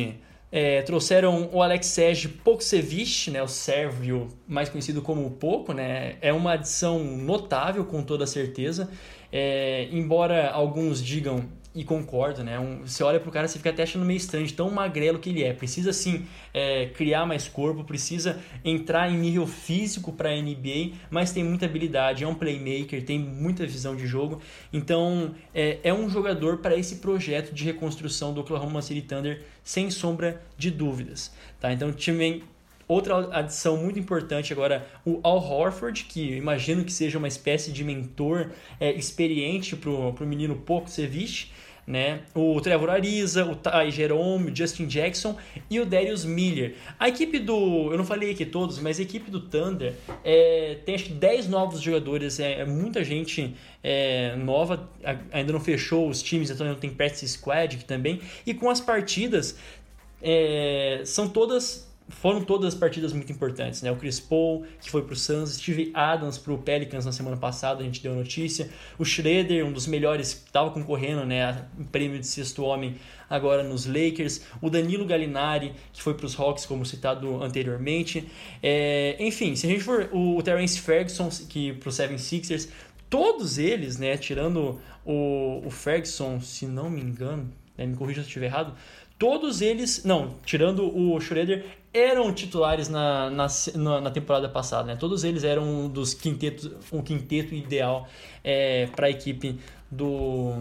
é, trouxeram o Alexej Poksevich, né, o sérvio mais conhecido como Poco, né, é uma adição notável com toda certeza, é, embora alguns digam e concordo, né? Um, você olha pro cara, você fica até achando meio estranho, tão magrelo que ele é. Precisa, sim, é, criar mais corpo, precisa entrar em nível físico para NBA, mas tem muita habilidade, é um playmaker, tem muita visão de jogo. Então, é, é um jogador para esse projeto de reconstrução do Oklahoma City Thunder, sem sombra de dúvidas. Tá? Então, time Outra adição muito importante agora, o Al Horford, que imagino que seja uma espécie de mentor é, experiente para o menino Pouco Ceviche né? O Trevor Ariza, o Ty Jerome, o Justin Jackson e o Darius Miller. A equipe do, eu não falei aqui todos, mas a equipe do Thunder é, tem acho que 10 novos jogadores, é, é muita gente é, nova, ainda não fechou os times, então não tem practice squad também. E com as partidas, é, são todas foram todas partidas muito importantes, né? O Chris Paul, que foi pro Suns, Steve Adams pro Pelicans na semana passada, a gente deu notícia. O Schroeder, um dos melhores, estava concorrendo, né, o prêmio de sexto homem agora nos Lakers. O Danilo Gallinari, que foi para os Hawks, como citado anteriormente. É, enfim, se a gente for o Terence Ferguson, que pro Seven Sixers, todos eles, né, tirando o, o Ferguson, se não me engano, né, me corrija se eu estiver errado, todos eles, não, tirando o Schroeder, eram titulares na, na, na, temporada passada, né? Todos eles eram um dos quintetos, um quinteto ideal é, para a equipe do,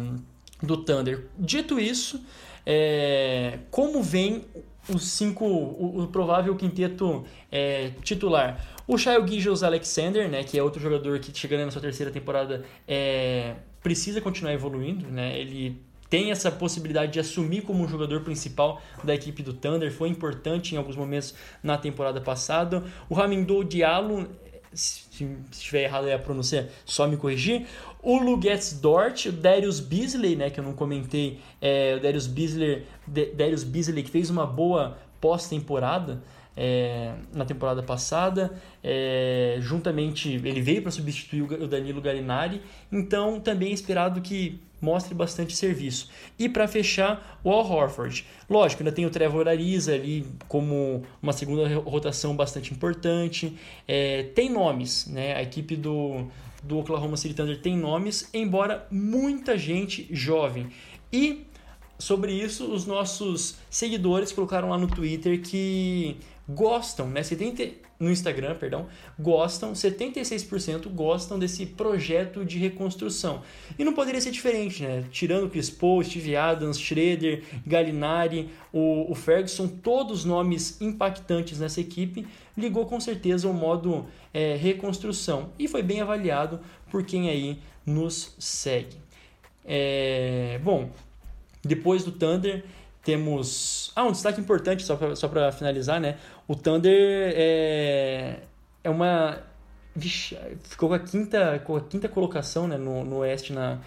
do Thunder. Dito isso, é, como vem os cinco, o, o provável quinteto é, titular? O Shai Gijos Alexander, né, que é outro jogador que chegando na sua terceira temporada é, precisa continuar evoluindo, né? Ele tem essa possibilidade de assumir como um jogador principal da equipe do Thunder, foi importante em alguns momentos na temporada passada. O Ramindou Diallo se estiver errado a pronúncia, só me corrigir. O Lugetz Dort, o Darius Beasley, né, que eu não comentei, é, o Darius Beasley, Darius Beasley que fez uma boa pós-temporada, é, na temporada passada. É, juntamente, ele veio para substituir o Danilo Galinari, então também é esperado que mostre bastante serviço. E para fechar, o Al Horford. Lógico, ainda tem o Trevor Ariza ali como uma segunda rotação bastante importante. É, tem nomes, né? A equipe do, do Oklahoma City Thunder tem nomes, embora muita gente jovem. E sobre isso, os nossos seguidores colocaram lá no Twitter que gostam, né? 70, no Instagram, perdão, gostam, 76% gostam desse projeto de reconstrução. E não poderia ser diferente, né? Tirando Chris Paul, Steve Adams, Schroeder, Gallinari, o, o Ferguson, todos nomes impactantes nessa equipe, ligou com certeza o modo é, reconstrução e foi bem avaliado por quem aí nos segue. É, bom, depois do Thunder, temos. Ah, um destaque importante, só para finalizar, né? O Thunder é, é uma. Ficou com a quinta, com a quinta colocação né, no, no Oeste na,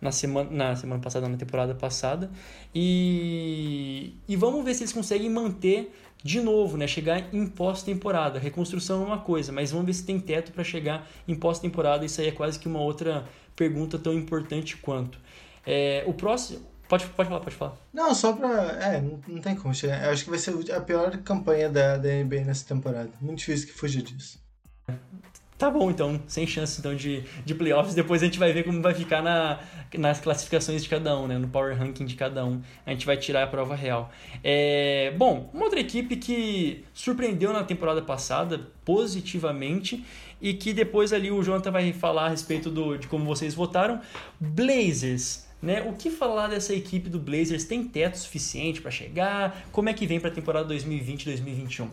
na, semana, na semana passada, na temporada passada. E, e vamos ver se eles conseguem manter de novo, né? Chegar em pós-temporada. Reconstrução é uma coisa, mas vamos ver se tem teto para chegar em pós-temporada. Isso aí é quase que uma outra pergunta tão importante quanto. É, o próximo, Pode, pode falar, pode falar. Não, só pra. É, não, não tem como. Eu acho que vai ser a pior campanha da, da NBA nessa temporada. Muito difícil que fugir disso. Tá bom, então, sem chance então, de, de playoffs. Depois a gente vai ver como vai ficar na, nas classificações de cada um, né? No power ranking de cada um. A gente vai tirar a prova real. É, bom, uma outra equipe que surpreendeu na temporada passada positivamente e que depois ali o Jonathan vai falar a respeito do, de como vocês votaram. Blazers. Né? O que falar dessa equipe do Blazers? Tem teto suficiente para chegar? Como é que vem para a temporada 2020-2021?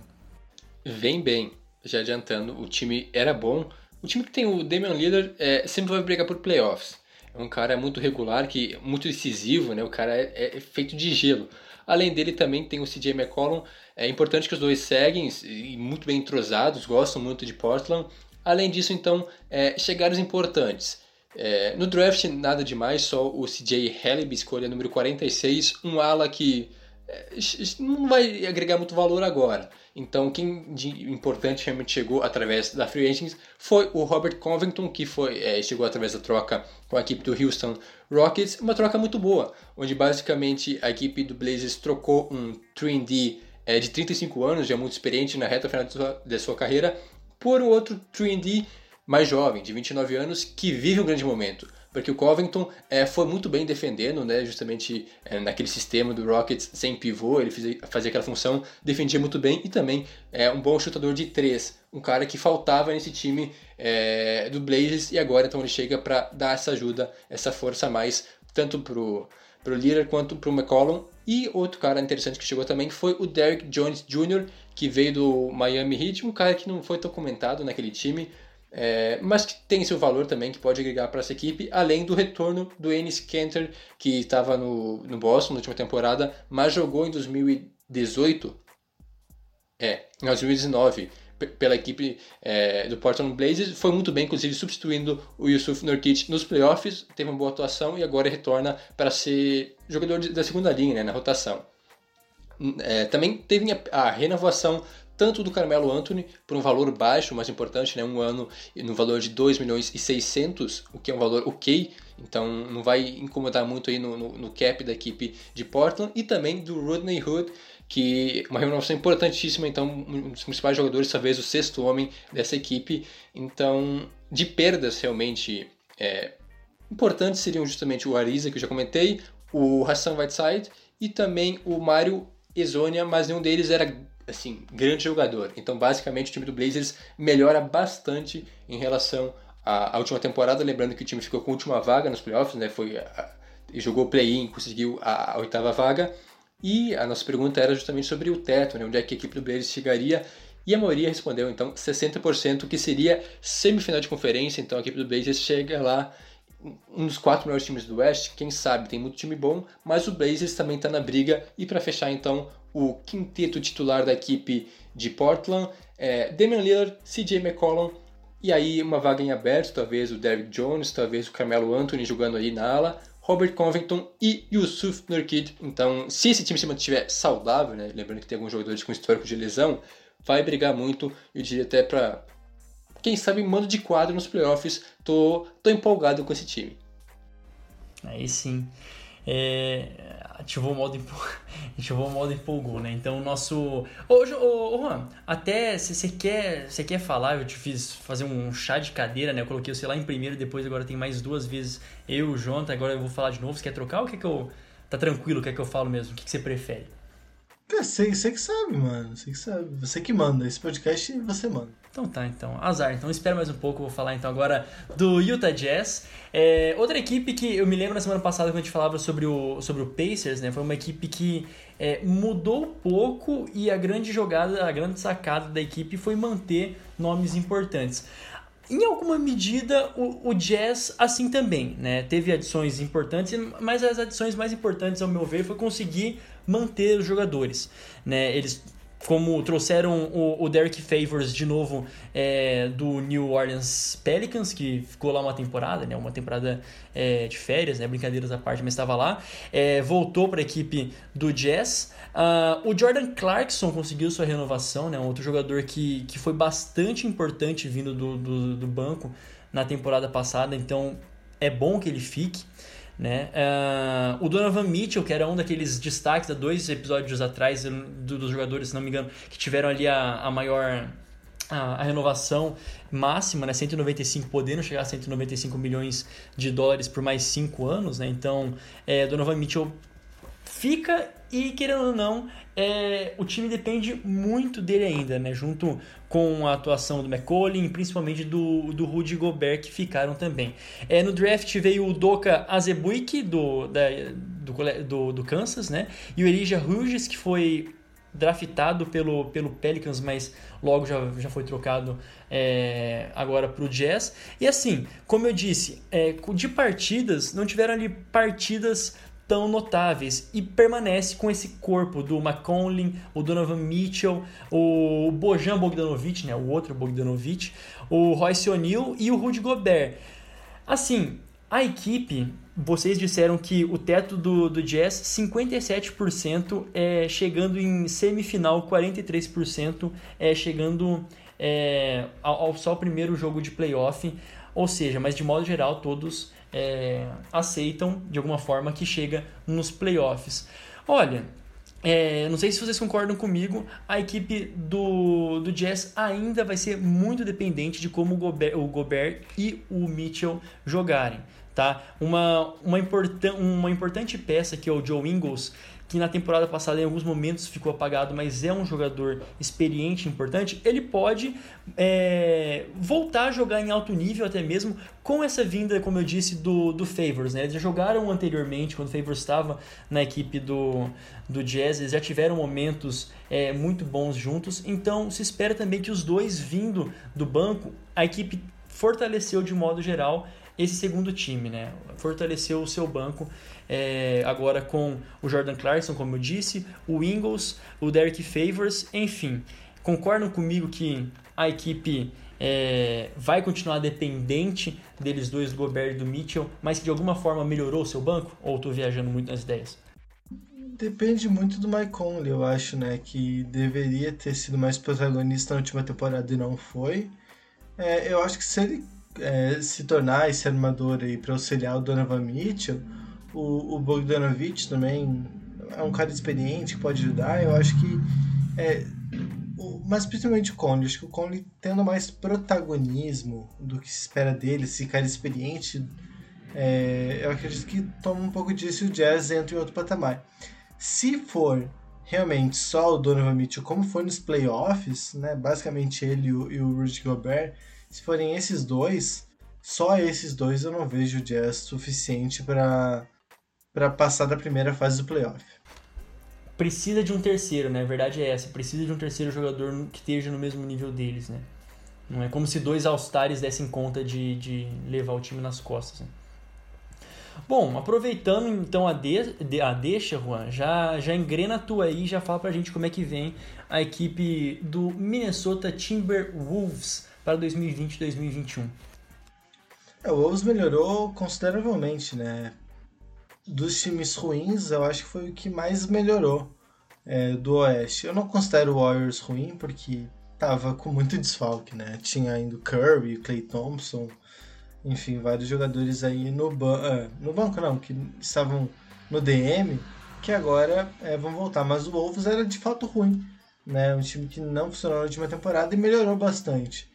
Vem bem. Já adiantando, o time era bom. O time que tem o Damian Lillard é, sempre vai brigar por playoffs. É um cara muito regular, que muito decisivo, né? O cara é, é feito de gelo. Além dele também tem o CJ McCollum. É importante que os dois seguem e muito bem entrosados, gostam muito de Portland. Além disso, então, é, chegadas importantes. É, no draft, nada demais, só o CJ Helleb, escolha número 46, um ala que é, não vai agregar muito valor agora. Então, quem de importante realmente chegou através da Free Agents foi o Robert Covington, que foi, é, chegou através da troca com a equipe do Houston Rockets, uma troca muito boa, onde basicamente a equipe do Blazers trocou um 3D é, de 35 anos, já muito experiente na reta final de sua, de sua carreira, por um outro 3D mais jovem, de 29 anos, que vive um grande momento. Porque o Covington é, foi muito bem defendendo, né, justamente é, naquele sistema do Rockets sem pivô, ele fazia, aquela função, defendia muito bem e também é um bom chutador de três, um cara que faltava nesse time é, do Blazers e agora então ele chega para dar essa ajuda, essa força a mais, tanto pro pro Lillard quanto pro McCollum. E outro cara interessante que chegou também foi o Derrick Jones Jr., que veio do Miami Heat, um cara que não foi tão comentado naquele time, é, mas que tem seu valor também, que pode agregar para essa equipe, além do retorno do Ennis Cantor, que estava no, no Boston na última temporada, mas jogou em 2018, é, em 2019, pela equipe é, do Portland Blazers, foi muito bem, inclusive substituindo o Yusuf Nurkic nos playoffs, teve uma boa atuação e agora retorna para ser jogador da segunda linha, né, na rotação. É, também teve a, a renovação tanto do Carmelo Anthony por um valor baixo, mais importante, né, um ano no valor de 2 milhões e 600, o que é um valor ok, então não vai incomodar muito aí no, no, no cap da equipe de Portland, e também do Rodney Hood, que uma renovação importantíssima, então um dos principais jogadores, talvez o sexto homem dessa equipe, então de perdas realmente é, importantes seriam justamente o Ariza, que eu já comentei, o Hassan Whiteside e também o Mário Ezonia, mas nenhum deles era assim, grande jogador. Então, basicamente, o time do Blazers melhora bastante em relação à, à última temporada. Lembrando que o time ficou com a última vaga nos playoffs, né? Foi, a, jogou play-in, conseguiu a, a, oitava vaga. E a nossa pergunta era justamente sobre o teto, né? Onde é que a equipe do Blazers chegaria. E a maioria respondeu, então, 60%, que seria semifinal de conferência. Então, a equipe do Blazers chega lá um dos quatro melhores times do Oeste, quem sabe, tem muito time bom, mas o Blazers também está na briga. E para fechar então, o quinteto titular da equipe de Portland é Damian Lillard, CJ McCollum, E aí uma vaga em aberto, talvez o Derrick Jones, talvez o Carmelo Anthony jogando ali na ala, Robert Covington e Yusuf Nurkic. Então, se esse time se mantiver saudável, né, lembrando que tem alguns jogadores com histórico de lesão, vai brigar muito, eu diria até para quem sabe mando de quadro nos playoffs. Tô, tô empolgado com esse time. Aí sim. É, ativou o modo ativou o modo empolgou, né? Então o nosso ô, ô, ô Juan, até se você quer, você quer falar, eu te fiz fazer um chá de cadeira, né? Eu coloquei você lá em primeiro, depois agora tem mais duas vezes eu, o Jonathan, agora eu vou falar de novo. Você quer trocar ou quer que eu tá tranquilo, quer que eu falo mesmo? O que, que você prefere? Você, você que sabe, mano. Você que sabe. Você que manda. Esse podcast você manda. Então tá, então. Azar. Então espera mais um pouco. Vou falar então agora do Utah Jazz. É, outra equipe que eu me lembro na semana passada quando a gente falava sobre o, sobre o Pacers, né? Foi uma equipe que é, mudou pouco e a grande jogada, a grande sacada da equipe foi manter nomes importantes. Em alguma medida, o, o Jazz assim também, né? Teve adições importantes, mas as adições mais importantes, ao meu ver, foi conseguir manter os jogadores. Né? Eles como trouxeram o, o Derek Favors de novo é, do New Orleans Pelicans, que ficou lá uma temporada, né, uma temporada é, de férias, né, brincadeiras à parte, mas estava lá, é, voltou para a equipe do Jazz. Uh, o Jordan Clarkson conseguiu sua renovação, né, um outro jogador que, que foi bastante importante vindo do, do, do banco na temporada passada, então é bom que ele fique. Né? Uh, o Donovan Mitchell, que era um daqueles destaques há dois episódios atrás do, dos jogadores, se não me engano, que tiveram ali a, a maior a, renovação máxima, né? 195, podendo chegar a 195 milhões de dólares por mais 5 anos. Né? Então, é, Donovan Mitchell fica e, querendo ou não, é, o time depende muito dele ainda, né? Junto com a atuação do McCollin principalmente do, do Rudy Gobert, que ficaram também. É, no draft veio o Doka Azebuik, do, da, do, do, do Kansas, né? E o Elijah Hughes, que foi draftado pelo, pelo Pelicans, mas logo já, já foi trocado é, agora para o Jazz. E assim, como eu disse, é, de partidas, não tiveram ali partidas tão notáveis e permanece com esse corpo do McConlin, o Donovan Mitchell, o Bojan Bogdanovic, né, o outro Bogdanovic, o Royce O'Neal e o Rudy Gobert. Assim, a equipe, vocês disseram que o teto do, do Jazz, 57% é chegando em semifinal, 43% é chegando é, ao, ao só primeiro jogo de playoff. Ou seja, mas de modo geral, todos é, aceitam de alguma forma que chega nos playoffs. Olha, é, não sei se vocês concordam comigo, a equipe do, do Jazz ainda vai ser muito dependente de como o Gobert, o Gobert e o Mitchell jogarem. Tá? Uma, uma, importan uma importante peça que é o Joe Ingles, que na temporada passada em alguns momentos ficou apagado, mas é um jogador experiente importante, ele pode é, voltar a jogar em alto nível até mesmo com essa vinda, como eu disse, do, do Favors. Né? Eles já jogaram anteriormente, quando o Favors estava na equipe do, do Jazz, eles já tiveram momentos é, muito bons juntos, então se espera também que os dois vindo do banco, a equipe fortaleceu de modo geral esse segundo time, né? Fortaleceu o seu banco é, agora com o Jordan Clarkson, como eu disse, o Ingles, o Derek Favors, enfim. Concordam comigo que a equipe é, vai continuar dependente deles dois, do Gobert e do Mitchell, mas que de alguma forma melhorou o seu banco? Ou estou viajando muito nas ideias? Depende muito do Mike Conley, eu acho, né? Que deveria ter sido mais protagonista na última temporada e não foi. É, eu acho que se ele é, se tornar esse armador aí para auxiliar o Donovan Mitchell, o, o Bogdanovich também é um cara experiente que pode ajudar. Eu acho que. É, o, mas principalmente o Conley. Acho que o Conley tendo mais protagonismo do que se espera dele, esse cara experiente, é, eu acredito que toma um pouco disso e o Jazz entra em outro patamar. Se for realmente só o Donovan Mitchell, como foi nos playoffs, né, basicamente ele e o, e o Rudy Gobert se forem esses dois, só esses dois eu não vejo o Jazz suficiente para para passar da primeira fase do playoff. Precisa de um terceiro, né? A verdade é essa. Precisa de um terceiro jogador que esteja no mesmo nível deles, né? Não é como se dois All-Stars dessem conta de, de levar o time nas costas. Né? Bom, aproveitando então a, de, a deixa, Juan, já, já engrena a tua aí, já fala pra gente como é que vem a equipe do Minnesota Timberwolves para 2020 e 2021? É, o Wolves melhorou consideravelmente, né? Dos times ruins, eu acho que foi o que mais melhorou é, do Oeste. Eu não considero o Warriors ruim, porque tava com muito desfalque, né? Tinha ainda o Curry, o Clay Thompson, enfim, vários jogadores aí no, ban é, no banco, não, que estavam no DM, que agora é, vão voltar. Mas o Wolves era de fato ruim, né? Um time que não funcionou na última temporada e melhorou bastante.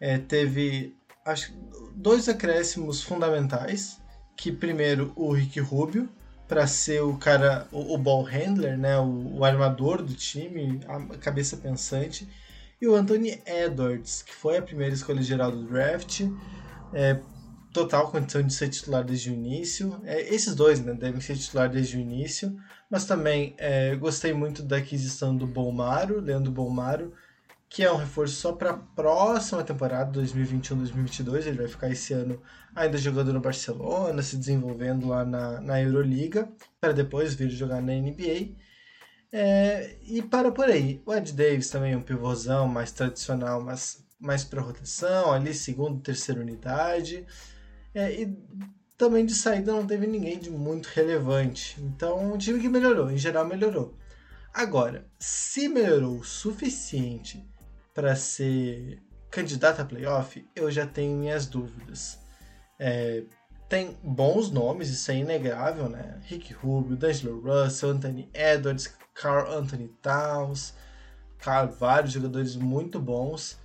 É, teve acho, dois acréscimos fundamentais, que primeiro o Rick Rubio, para ser o cara, o, o, ball handler, né, o, o, armador do time, a cabeça pensante, e o Anthony Edwards, que foi a primeira escolha geral do draft, é, total condição de ser titular desde o início. É, esses dois né, devem ser titular desde o início, mas também é, gostei muito da aquisição do Bolmaro, Leandro Bolmaro, que é um reforço só para a próxima temporada, 2021-2022. Ele vai ficar esse ano ainda jogando no Barcelona, se desenvolvendo lá na, na Euroliga, para depois vir jogar na NBA. É, e para por aí. O Ed Davis também é um pivôzão mais tradicional, mas mais para rotação, ali segunda, terceira unidade. É, e também de saída não teve ninguém de muito relevante. Então, um time que melhorou, em geral melhorou. Agora, se melhorou o suficiente para ser candidato a playoff, eu já tenho minhas dúvidas. É, tem bons nomes, isso é inegável, né? Rick Rubio, D'Angelo Russell, Anthony Edwards, Carl Anthony Towns, cara, vários jogadores muito bons.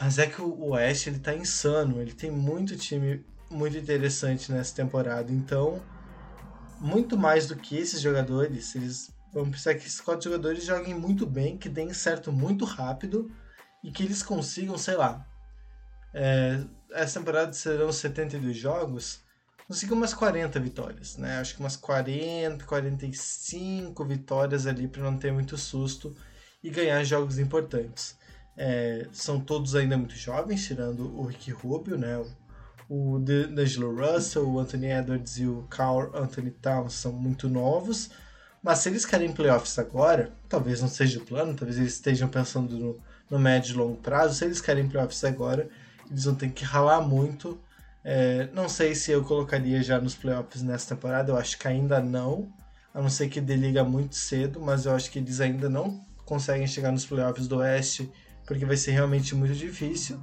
Mas é que o West ele tá insano, ele tem muito time muito interessante nessa temporada. Então, muito mais do que esses jogadores, eles vão precisar que esses quatro jogadores joguem muito bem, que deem certo muito rápido e que eles consigam, sei lá. É, essa temporada serão 72 jogos, consigam umas 40 vitórias, né? Acho que umas 40, 45 vitórias ali para não ter muito susto e ganhar jogos importantes. É, são todos ainda muito jovens, tirando o Ricky Rubio, né? O D'Angelo Russell, o Anthony Edwards e o Carl Anthony Towns são muito novos. Mas se eles querem playoffs agora, talvez não seja o plano, talvez eles estejam pensando no, no médio e longo prazo. Se eles querem playoffs agora, eles vão ter que ralar muito. É, não sei se eu colocaria já nos playoffs nessa temporada, eu acho que ainda não. A não ser que deliga muito cedo, mas eu acho que eles ainda não conseguem chegar nos playoffs do Oeste porque vai ser realmente muito difícil.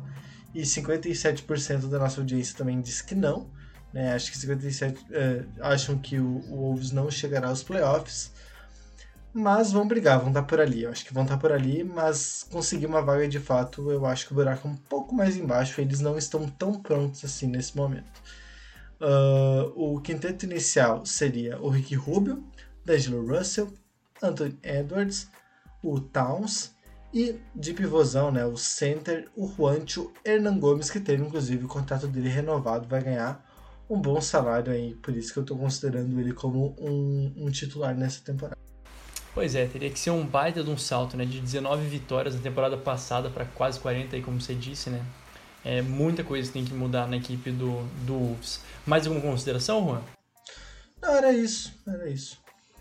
E 57% da nossa audiência também diz que não. Né? Acho que 57% é, acham que o, o Wolves não chegará aos playoffs. Mas vão brigar, vão estar por ali. Eu acho que vão estar por ali, mas conseguir uma vaga de fato, eu acho que o buraco é um pouco mais embaixo. Eles não estão tão prontos assim nesse momento. Uh, o quinteto inicial seria o Ricky Rubio, D'Angelo Russell, Anthony Edwards, o Towns, e de pivôzão, né, o center, o Juancho Hernan Gomes, que teve inclusive o contrato dele renovado, vai ganhar um bom salário aí, por isso que eu estou considerando ele como um, um, titular nessa temporada. Pois é, teria que ser um baita de um salto, né, de 19 vitórias na temporada passada para quase 40, aí, como você disse, né. É, muita coisa tem que mudar na equipe do, do Wolves. Mais alguma consideração, Juan? Não, era isso, era isso.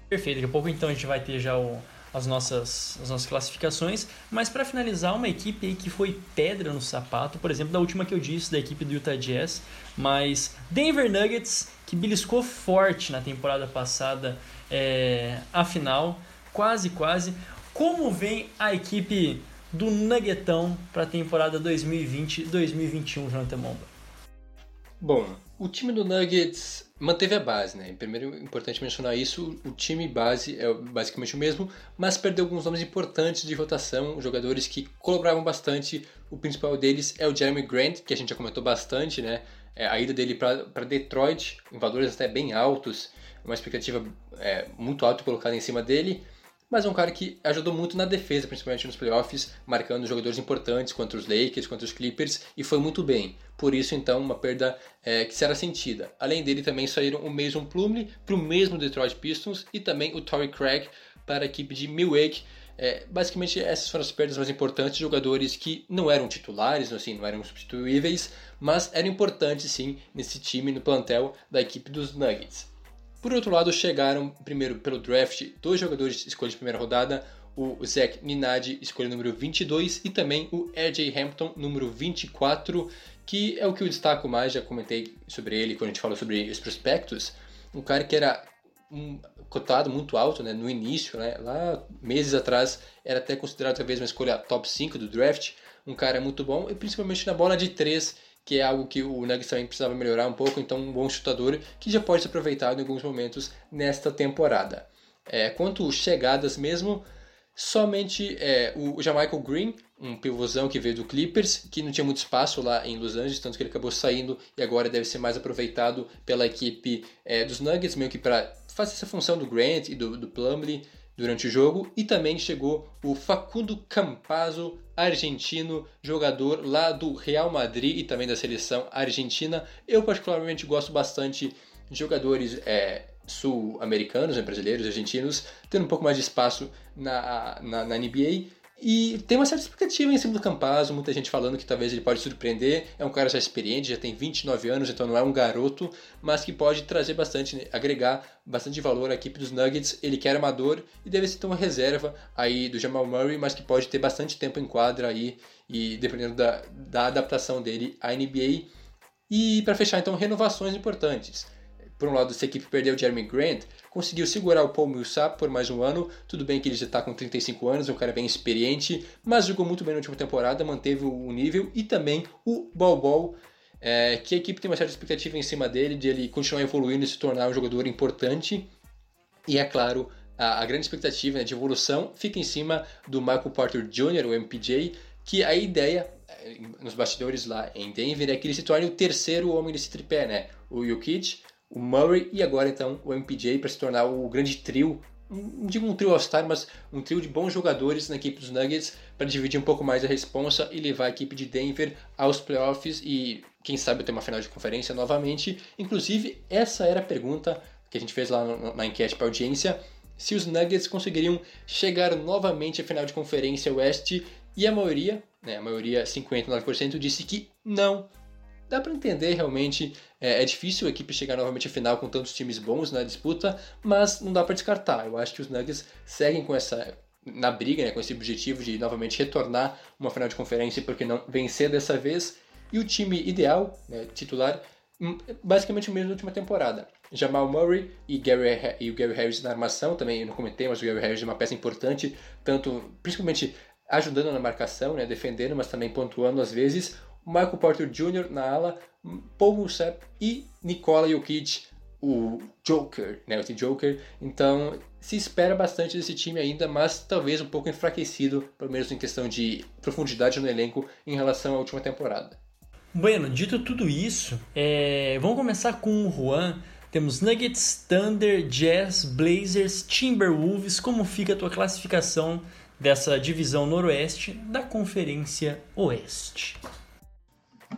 Perfeito, daqui a pouco então a gente vai ter já o, as nossas, as nossas classificações. Mas para finalizar, uma equipe que foi pedra no sapato, por exemplo, da última que eu disse, da equipe do Utah Jazz, mas Denver Nuggets, que beliscou forte na temporada passada é, a final, quase, quase. Como vem a equipe do Nuggetão para a temporada 2020-2021, Jonathan Momba? Bom, o time do Nuggets manteve a base, né? Primeiro, importante mencionar isso, o time base é basicamente o mesmo, mas perdeu alguns nomes importantes de rotação, jogadores que colaboravam bastante. O principal deles é o Jeremy Grant, que a gente já comentou bastante, né? É, a ida dele para Detroit, em valores até bem altos, uma expectativa é, muito alta colocada em cima dele mas é um cara que ajudou muito na defesa, principalmente nos playoffs, marcando jogadores importantes contra os Lakers, contra os Clippers, e foi muito bem. Por isso, então, uma perda é, que será sentida. Além dele, também saíram o Mason Plumlee para o mesmo Detroit Pistons e também o Torrey Craig para a equipe de Milwaukee. É, basicamente, essas foram as perdas mais importantes, jogadores que não eram titulares, assim, não eram substituíveis, mas eram importantes sim nesse time, no plantel da equipe dos Nuggets. Por outro lado, chegaram primeiro pelo draft dois jogadores escolhidos de primeira rodada, o Zach Ninadi, escolha número 22, e também o RJ Hampton, número 24, que é o que eu destaco mais, já comentei sobre ele quando a gente falou sobre os prospectos. Um cara que era um, cotado muito alto né, no início, né, lá meses atrás, era até considerado talvez uma escolha top 5 do draft. Um cara muito bom, e principalmente na bola de 3, que é algo que o Nuggets também precisava melhorar um pouco, então um bom chutador que já pode ser aproveitado em alguns momentos nesta temporada. É, quanto chegadas mesmo, somente é, o Jamaica Green, um pivôzão que veio do Clippers, que não tinha muito espaço lá em Los Angeles, tanto que ele acabou saindo e agora deve ser mais aproveitado pela equipe é, dos Nuggets, meio que para fazer essa função do Grant e do, do Plumlee durante o jogo. E também chegou o Facundo Campazzo, argentino, jogador lá do Real Madrid e também da seleção argentina. Eu particularmente gosto bastante de jogadores é, sul-americanos, né, brasileiros, argentinos, tendo um pouco mais de espaço na, na, na NBA. E tem uma certa expectativa em cima do Campazzo, muita gente falando que talvez ele pode surpreender. É um cara já experiente, já tem 29 anos, então não é um garoto, mas que pode trazer bastante, né, agregar bastante valor à equipe dos Nuggets. Ele quer amador e deve ser uma reserva aí do Jamal Murray, mas que pode ter bastante tempo em quadra aí e dependendo da, da adaptação dele à NBA. E para fechar, então, renovações importantes por um lado, essa equipe perdeu Jeremy Grant, conseguiu segurar o Paul Millsap por mais um ano. Tudo bem que ele já está com 35 anos, é um cara bem experiente, mas jogou muito bem na última temporada, manteve o nível. E também o Bol Bol, é, que a equipe tem uma certa expectativa em cima dele, de ele continuar evoluindo e se tornar um jogador importante. E é claro, a, a grande expectativa né, de evolução fica em cima do Michael Porter Jr., o MPJ, que a ideia é, nos bastidores lá em Denver é que ele se torne o terceiro homem desse tripé, né? O Jokic, o Murray e agora então o MPJ para se tornar o grande trio, não digo um trio All-Star, mas um trio de bons jogadores na equipe dos Nuggets para dividir um pouco mais a responsa e levar a equipe de Denver aos playoffs e quem sabe ter uma final de conferência novamente. Inclusive, essa era a pergunta que a gente fez lá na enquete para audiência, se os Nuggets conseguiriam chegar novamente à final de conferência oeste. E a maioria, né, a maioria 59% disse que não, dá para entender realmente. É, é, difícil a equipe chegar novamente à final com tantos times bons na disputa, mas não dá para descartar. Eu acho que os Nuggets seguem com essa na briga, né, com esse objetivo de novamente retornar uma final de conferência, porque não vencer dessa vez. E o time ideal, né, titular, hum, basicamente o mesmo da última temporada. Jamal Murray e, Gary, e o Gary Harris na armação, também eu não comentei, mas o Gary Harris é uma peça importante, tanto principalmente ajudando na marcação, né, defendendo, mas também pontuando às vezes. Michael Porter Jr. na ala, Paul Millsap e Nikola Jokic, o Joker, né, o Joker. Então, se espera bastante desse time ainda, mas talvez um pouco enfraquecido, pelo menos em questão de profundidade no elenco em relação à última temporada. Bueno, dito tudo isso, é... vamos começar com o Juan. Temos Nuggets, Thunder, Jazz, Blazers, Timberwolves. Como fica a tua classificação dessa divisão noroeste da Conferência Oeste?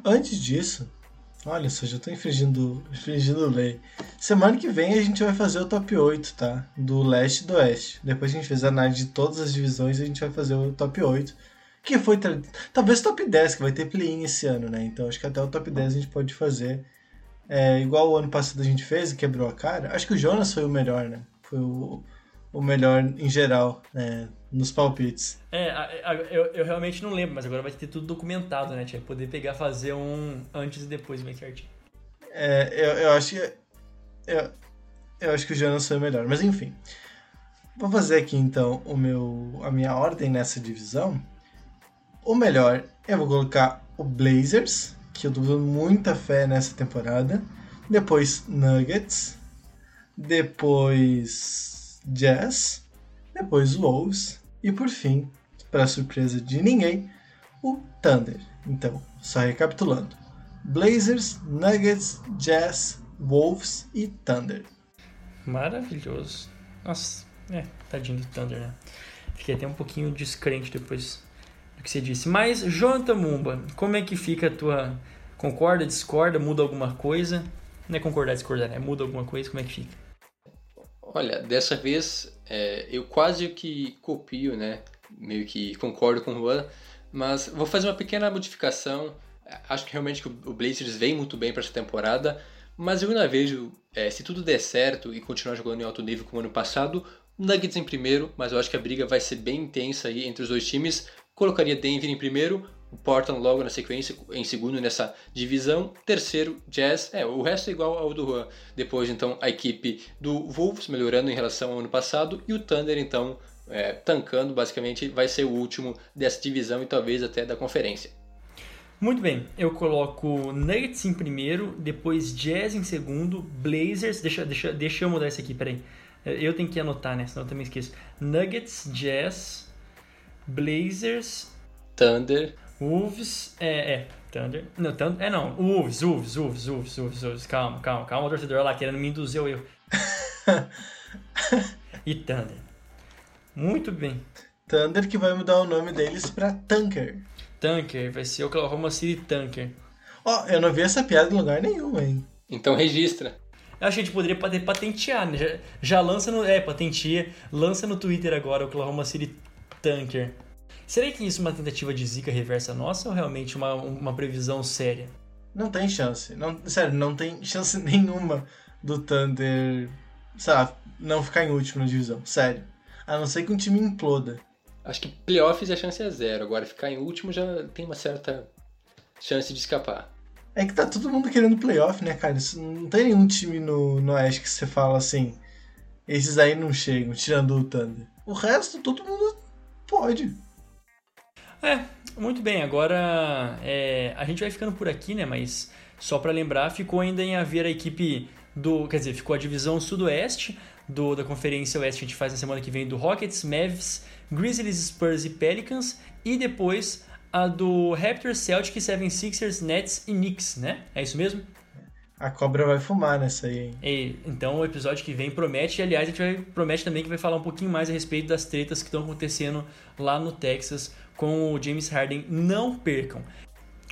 Antes disso, olha só, já tô infringindo, infringindo lei. Semana que vem a gente vai fazer o top 8, tá? Do leste e do oeste. Depois que a gente fez a análise de todas as divisões, a gente vai fazer o top 8. Que foi talvez top 10, que vai ter play-in esse ano, né? Então acho que até o top 10 a gente pode fazer. É, igual o ano passado a gente fez e quebrou a cara. Acho que o Jonas foi o melhor, né? Foi o, o melhor em geral né, nos palpites. É, eu, eu, realmente não lembro, mas agora vai ter tudo documentado, né? Tia? Poder pegar fazer um antes e depois bem certinho. É, eu, eu acho que. Eu, eu acho que o Jonas foi melhor, mas enfim. Vou fazer aqui então o meu, a minha ordem nessa divisão. O melhor, eu vou colocar o Blazers, que eu tô dando muita fé nessa temporada. Depois Nuggets. Depois Jazz, depois Wolves e por fim, para surpresa de ninguém, o Thunder. Então, só recapitulando: Blazers, Nuggets, Jazz, Wolves e Thunder. Maravilhoso. Nossa, é, tadinho do Thunder, né? Fiquei até um pouquinho descrente depois do que você disse. Mas, Jonathan Mumba, como é que fica a tua. Concorda, discorda, muda alguma coisa? Não é concordar, discordar, né? Muda alguma coisa, como é que fica? Olha, dessa vez é, eu quase que copio, né? Meio que concordo com o Juan, mas vou fazer uma pequena modificação. Acho que realmente o Blazers vem muito bem para essa temporada, mas eu ainda vejo, é, se tudo der certo e continuar jogando em alto nível como ano passado, Nuggets em primeiro, mas eu acho que a briga vai ser bem intensa aí entre os dois times. Colocaria Denver em primeiro, o Portland logo na sequência, em segundo nessa divisão. Terceiro, Jazz. É, o resto é igual ao do Juan. Depois, então, a equipe do Wolves melhorando em relação ao ano passado. E o Thunder, então, é, tancando, basicamente, vai ser o último dessa divisão e talvez até da conferência. Muito bem, eu coloco Nuggets em primeiro, depois Jazz em segundo, Blazers. Deixa, deixa, deixa eu mudar isso aqui, peraí. Eu tenho que anotar, né? Senão eu também esqueço. Nuggets, Jazz, Blazers, Thunder. Wolves, é, é, Thunder. Não, Thunder, é não, Wolves, Wolves, Wolves, Wolves, Wolves, Wolves. Calma, calma, calma, o torcedor lá querendo me induzir ao erro. e Thunder. Muito bem. Thunder que vai mudar o nome deles pra Tanker. Tanker, vai ser Oklahoma City Tanker. Ó, oh, eu não vi essa piada em lugar nenhum, hein? Então registra. Eu acho que a gente poderia patentear, né? Já, já lança no. É, patenteia. Lança no Twitter agora, Oklahoma City Tanker. Será que isso é uma tentativa de zica reversa nossa ou realmente uma, uma previsão séria? Não tem chance. Não, sério, não tem chance nenhuma do Thunder, sei lá, não ficar em último na divisão. Sério. A não ser que um time imploda. Acho que playoffs a chance é zero. Agora ficar em último já tem uma certa chance de escapar. É que tá todo mundo querendo playoff, né, cara? Isso, não tem nenhum time no, no Oeste que você fala assim. Esses aí não chegam, tirando o Thunder. O resto, todo mundo pode. É, muito bem. Agora é, a gente vai ficando por aqui, né? Mas só para lembrar, ficou ainda em haver a equipe do. Quer dizer, ficou a divisão sudoeste do, da Conferência Oeste a gente faz na semana que vem do Rockets, Mavs, Grizzlies, Spurs e Pelicans. E depois a do Raptors, Celtics, 76ers, Nets e Knicks, né? É isso mesmo? A cobra vai fumar nessa aí, hein? E, então o episódio que vem promete, aliás, a gente vai, promete também que vai falar um pouquinho mais a respeito das tretas que estão acontecendo lá no Texas com o James Harden. Não percam.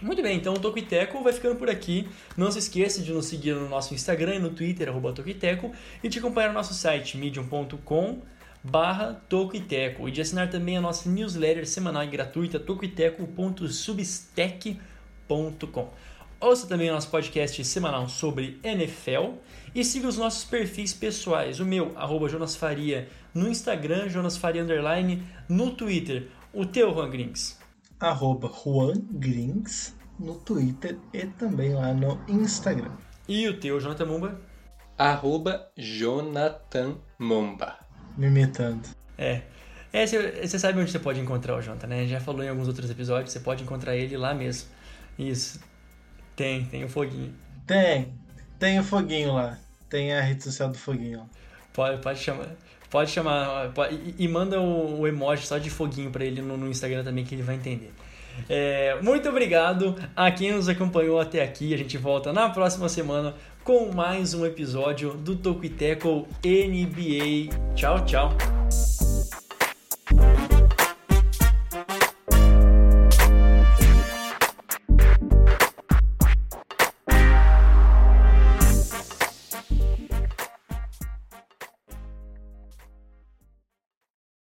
Muito bem, então o Tocoiteco vai ficando por aqui. Não se esqueça de nos seguir no nosso Instagram e no Twitter, arroba Tocoiteco, e de acompanhar o nosso site, medium.com barra Tocoiteco, e de assinar também a nossa newsletter semanal e gratuita, tocoiteco.substack.com. Ouça também o nosso podcast semanal sobre NFL e siga os nossos perfis pessoais, o meu, arroba Jonas Faria, no Instagram, Jonas Faria Underline, no Twitter, o teu, Juan Grings. Arroba Juan Grings no Twitter e também lá no Instagram. E o teu, Jonathan Mumba? Arroba Jonathan Mumba. Me imitando. É. É, você sabe onde você pode encontrar o Jonathan, né? Já falou em alguns outros episódios, você pode encontrar ele lá mesmo. Isso. Tem, tem o foguinho. Tem, tem o foguinho lá. Tem a rede social do foguinho. Pode, pode chamar. Pode chamar. Pode, e, e, manda o, o, emoji só de foguinho para ele no, no, Instagram também, que ele vai entender. É, muito obrigado a quem nos acompanhou até aqui. A gente volta na próxima semana com mais um episódio do Toco Tackle NBA. Tchau, tchau.